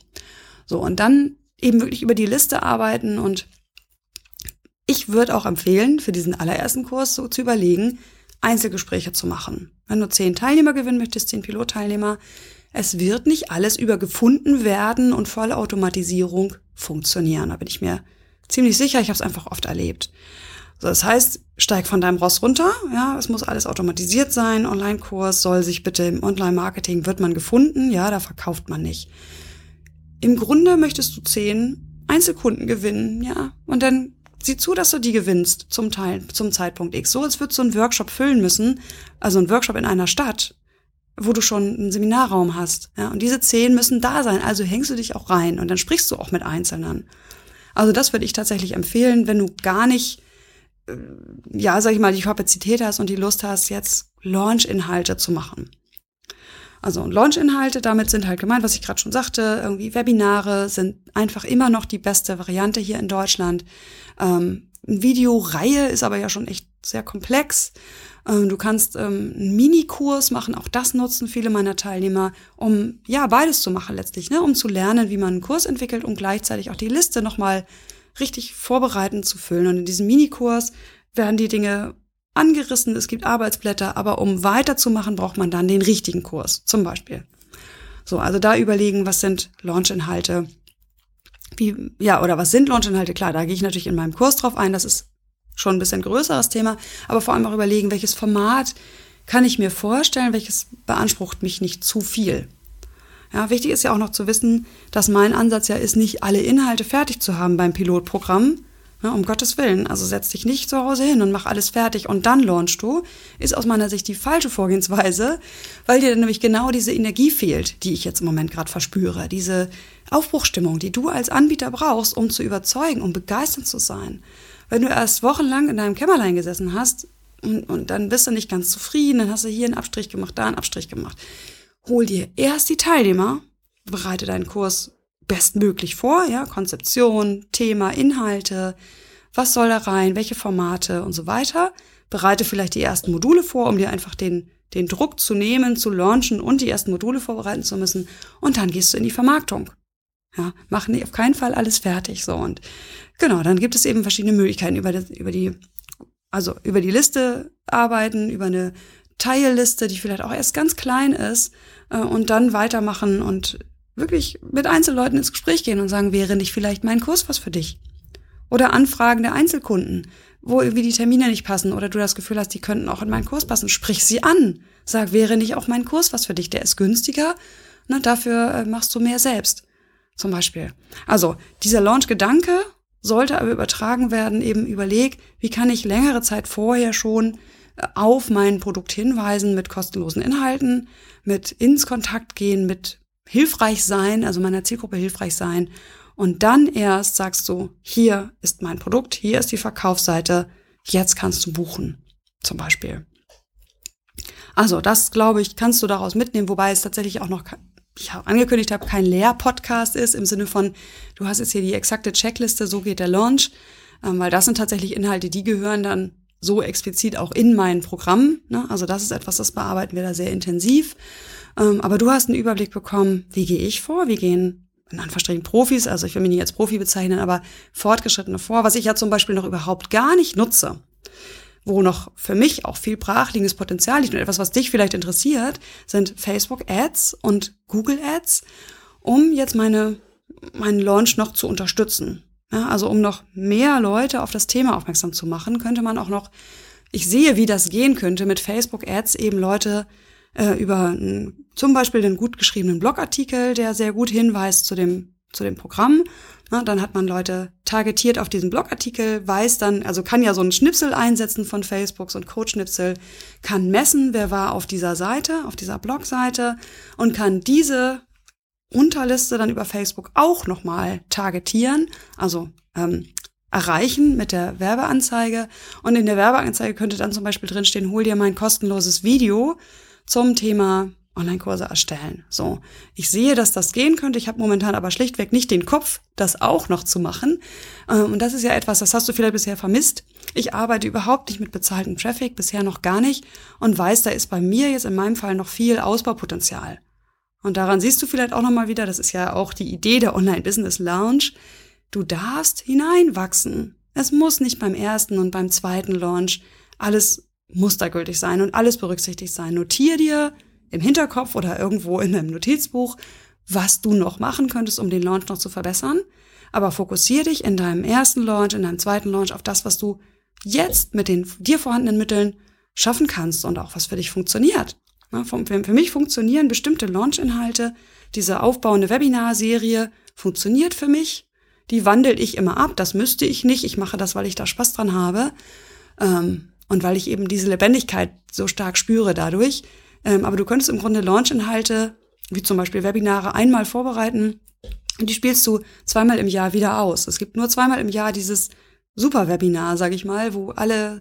So, und dann eben wirklich über die Liste arbeiten und ich würde auch empfehlen, für diesen allerersten Kurs so zu überlegen, Einzelgespräche zu machen. Wenn du zehn Teilnehmer gewinnen möchtest, zehn Pilotteilnehmer, es wird nicht alles über gefunden werden und volle Automatisierung funktionieren. Da bin ich mir ziemlich sicher. Ich habe es einfach oft erlebt. So, das heißt, steig von deinem Ross runter. Ja, es muss alles automatisiert sein. Online-Kurs soll sich bitte im Online-Marketing wird man gefunden. Ja, da verkauft man nicht. Im Grunde möchtest du zehn Einzelkunden gewinnen. Ja, und dann sieh zu, dass du die gewinnst zum Teil, zum Zeitpunkt X. So als würdest du einen Workshop füllen müssen. Also einen Workshop in einer Stadt wo du schon einen Seminarraum hast. Ja, und diese zehn müssen da sein. Also hängst du dich auch rein und dann sprichst du auch mit Einzelnen. Also das würde ich tatsächlich empfehlen, wenn du gar nicht, äh, ja, sag ich mal, die Kapazität hast und die Lust hast, jetzt Launch-Inhalte zu machen. Also Launch-Inhalte, damit sind halt gemeint, was ich gerade schon sagte, irgendwie Webinare sind einfach immer noch die beste Variante hier in Deutschland. Ähm, Videoreihe ist aber ja schon echt sehr komplex. Ähm, du kannst ähm, einen Minikurs machen, auch das nutzen viele meiner Teilnehmer, um ja beides zu machen letztlich, ne? um zu lernen, wie man einen Kurs entwickelt und gleichzeitig auch die Liste nochmal richtig vorbereitend zu füllen. Und in diesem Minikurs werden die Dinge angerissen, es gibt Arbeitsblätter, aber um weiterzumachen, braucht man dann den richtigen Kurs, zum Beispiel. So, also da überlegen, was sind Launch-Inhalte, wie, ja, oder was sind Launch-Inhalte? Klar, da gehe ich natürlich in meinem Kurs drauf ein, das ist schon ein bisschen größeres Thema, aber vor allem auch überlegen, welches Format kann ich mir vorstellen, welches beansprucht mich nicht zu viel. Ja, wichtig ist ja auch noch zu wissen, dass mein Ansatz ja ist, nicht alle Inhalte fertig zu haben beim Pilotprogramm. Ja, um Gottes Willen. Also setz dich nicht zu Hause hin und mach alles fertig und dann launchst du. Ist aus meiner Sicht die falsche Vorgehensweise, weil dir dann nämlich genau diese Energie fehlt, die ich jetzt im Moment gerade verspüre. Diese Aufbruchstimmung, die du als Anbieter brauchst, um zu überzeugen, um begeistert zu sein wenn du erst wochenlang in deinem Kämmerlein gesessen hast und, und dann bist du nicht ganz zufrieden, dann hast du hier einen Abstrich gemacht, da einen Abstrich gemacht. Hol dir erst die Teilnehmer, bereite deinen Kurs bestmöglich vor, ja, Konzeption, Thema, Inhalte, was soll da rein, welche Formate und so weiter. Bereite vielleicht die ersten Module vor, um dir einfach den, den Druck zu nehmen, zu launchen und die ersten Module vorbereiten zu müssen. Und dann gehst du in die Vermarktung. Ja, mach nicht, auf keinen Fall alles fertig, so. Und Genau, dann gibt es eben verschiedene Möglichkeiten über, das, über die, also über die Liste arbeiten, über eine Teilliste, die vielleicht auch erst ganz klein ist, äh, und dann weitermachen und wirklich mit Einzelleuten ins Gespräch gehen und sagen, wäre nicht vielleicht mein Kurs was für dich? Oder Anfragen der Einzelkunden, wo irgendwie die Termine nicht passen oder du das Gefühl hast, die könnten auch in meinen Kurs passen. Sprich sie an. Sag, wäre nicht auch mein Kurs was für dich? Der ist günstiger. Na, dafür äh, machst du mehr selbst. Zum Beispiel. Also, dieser Launch-Gedanke sollte aber übertragen werden, eben überleg, wie kann ich längere Zeit vorher schon äh, auf mein Produkt hinweisen mit kostenlosen Inhalten, mit ins Kontakt gehen, mit hilfreich sein, also meiner Zielgruppe hilfreich sein. Und dann erst sagst du, hier ist mein Produkt, hier ist die Verkaufsseite, jetzt kannst du buchen, zum Beispiel. Also das, glaube ich, kannst du daraus mitnehmen, wobei es tatsächlich auch noch ich habe angekündigt habe, kein Lehr-Podcast ist, im Sinne von, du hast jetzt hier die exakte Checkliste, so geht der Launch, ähm, weil das sind tatsächlich Inhalte, die gehören dann so explizit auch in mein Programm. Ne? Also das ist etwas, das bearbeiten wir da sehr intensiv. Ähm, aber du hast einen Überblick bekommen, wie gehe ich vor, wie gehen in Anführungsstrichen Profis, also ich will mich nicht als Profi bezeichnen, aber Fortgeschrittene vor, was ich ja zum Beispiel noch überhaupt gar nicht nutze wo noch für mich auch viel brachliegendes Potenzial liegt und etwas, was dich vielleicht interessiert, sind Facebook Ads und Google Ads, um jetzt meine, meinen Launch noch zu unterstützen. Ja, also um noch mehr Leute auf das Thema aufmerksam zu machen, könnte man auch noch, ich sehe, wie das gehen könnte, mit Facebook Ads eben Leute äh, über zum Beispiel den gut geschriebenen Blogartikel, der sehr gut hinweist zu dem, zu dem Programm na, dann hat man Leute targetiert auf diesen Blogartikel, weiß dann, also kann ja so einen Schnipsel einsetzen von Facebook, so ein Codeschnipsel, kann messen, wer war auf dieser Seite, auf dieser Blogseite und kann diese Unterliste dann über Facebook auch nochmal targetieren, also ähm, erreichen mit der Werbeanzeige. Und in der Werbeanzeige könnte dann zum Beispiel drinstehen, hol dir mein kostenloses Video zum Thema Online-Kurse erstellen. So, ich sehe, dass das gehen könnte. Ich habe momentan aber schlichtweg nicht den Kopf, das auch noch zu machen. Ähm, und das ist ja etwas, das hast du vielleicht bisher vermisst. Ich arbeite überhaupt nicht mit bezahltem Traffic, bisher noch gar nicht und weiß, da ist bei mir jetzt in meinem Fall noch viel Ausbaupotenzial. Und daran siehst du vielleicht auch nochmal wieder, das ist ja auch die Idee der Online-Business Lounge. Du darfst hineinwachsen. Es muss nicht beim ersten und beim zweiten Launch alles mustergültig sein und alles berücksichtigt sein. Notier dir im Hinterkopf oder irgendwo in einem Notizbuch, was du noch machen könntest, um den Launch noch zu verbessern. Aber fokussier dich in deinem ersten Launch, in deinem zweiten Launch auf das, was du jetzt mit den dir vorhandenen Mitteln schaffen kannst und auch was für dich funktioniert. Für mich funktionieren bestimmte Launch-Inhalte. Diese aufbauende Webinarserie funktioniert für mich. Die wandel ich immer ab. Das müsste ich nicht. Ich mache das, weil ich da Spaß dran habe. Ähm, und weil ich eben diese Lebendigkeit so stark spüre dadurch. Ähm, aber du könntest im Grunde Launch-Inhalte, wie zum Beispiel Webinare, einmal vorbereiten und die spielst du zweimal im Jahr wieder aus. Es gibt nur zweimal im Jahr dieses Super-Webinar, sag ich mal, wo alle,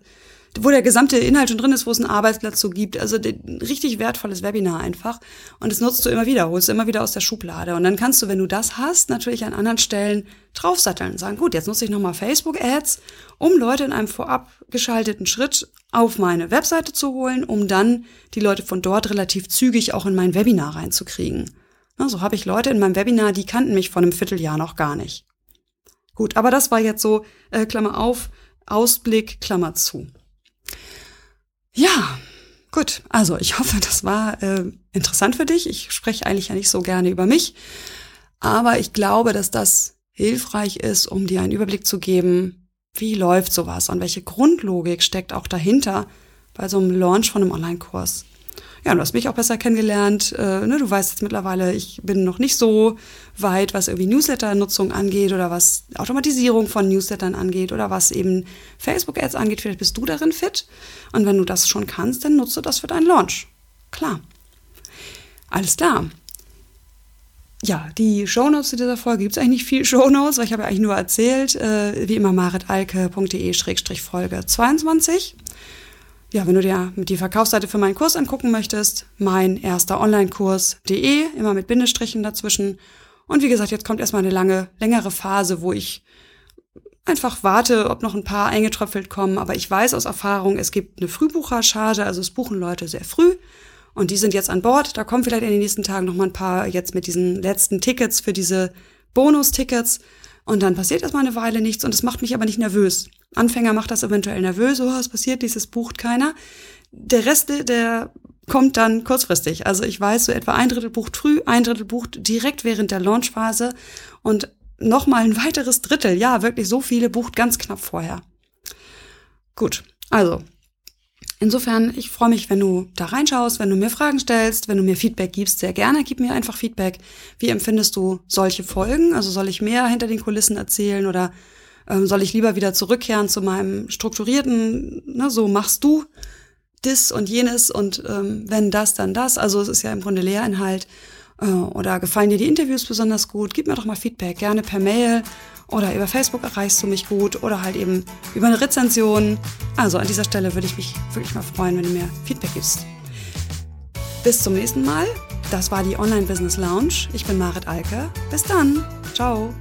wo der gesamte Inhalt schon drin ist, wo es einen Arbeitsplatz so gibt. Also richtig wertvolles Webinar einfach. Und das nutzt du immer wieder, holst du immer wieder aus der Schublade. Und dann kannst du, wenn du das hast, natürlich an anderen Stellen draufsatteln und sagen, gut, jetzt nutze ich nochmal Facebook-Ads, um Leute in einem vorab geschalteten Schritt auf meine Webseite zu holen, um dann die Leute von dort relativ zügig auch in mein Webinar reinzukriegen. Na, so habe ich Leute in meinem Webinar, die kannten mich vor einem Vierteljahr noch gar nicht. Gut, aber das war jetzt so, äh, Klammer auf, Ausblick, Klammer zu. Ja, gut. Also ich hoffe, das war äh, interessant für dich. Ich spreche eigentlich ja nicht so gerne über mich, aber ich glaube, dass das hilfreich ist, um dir einen Überblick zu geben, wie läuft sowas und welche Grundlogik steckt auch dahinter bei so einem Launch von einem Online-Kurs. Ja, du hast mich auch besser kennengelernt. Äh, ne, du weißt jetzt mittlerweile, ich bin noch nicht so weit, was irgendwie Newsletter-Nutzung angeht oder was Automatisierung von Newslettern angeht oder was eben Facebook-Ads angeht. Vielleicht bist du darin fit. Und wenn du das schon kannst, dann nutze das für deinen Launch. Klar. Alles klar. Ja, die Shownotes zu dieser Folge gibt es eigentlich nicht viel Shownotes, weil ich habe ja eigentlich nur erzählt, äh, wie immer maritalke.de-folge 22 ja, wenn du dir die Verkaufsseite für meinen Kurs angucken möchtest, mein erster Online-Kurs.de, immer mit Bindestrichen dazwischen. Und wie gesagt, jetzt kommt erstmal eine lange, längere Phase, wo ich einfach warte, ob noch ein paar eingetröpfelt kommen. Aber ich weiß aus Erfahrung, es gibt eine Frühbuchercharge, also es buchen Leute sehr früh. Und die sind jetzt an Bord. Da kommen vielleicht in den nächsten Tagen noch mal ein paar jetzt mit diesen letzten Tickets für diese Bonus-Tickets. Und dann passiert erstmal eine Weile nichts und es macht mich aber nicht nervös. Anfänger macht das eventuell nervös, oh, was passiert, dieses bucht keiner. Der Rest, der kommt dann kurzfristig. Also ich weiß, so etwa ein Drittel bucht früh, ein Drittel bucht direkt während der Launchphase und nochmal ein weiteres Drittel, ja, wirklich so viele bucht ganz knapp vorher. Gut, also Insofern, ich freue mich, wenn du da reinschaust, wenn du mir Fragen stellst, wenn du mir Feedback gibst, sehr gerne. Gib mir einfach Feedback. Wie empfindest du solche Folgen? Also soll ich mehr hinter den Kulissen erzählen oder ähm, soll ich lieber wieder zurückkehren zu meinem strukturierten, ne, so machst du das und jenes und ähm, wenn das, dann das. Also es ist ja im Grunde Lehrinhalt. Äh, oder gefallen dir die Interviews besonders gut? Gib mir doch mal Feedback, gerne per Mail oder über Facebook erreichst du mich gut oder halt eben über eine Rezension. Also an dieser Stelle würde ich mich wirklich mal freuen, wenn du mir Feedback gibst. Bis zum nächsten Mal. Das war die Online Business Lounge. Ich bin Marit Alke. Bis dann. Ciao.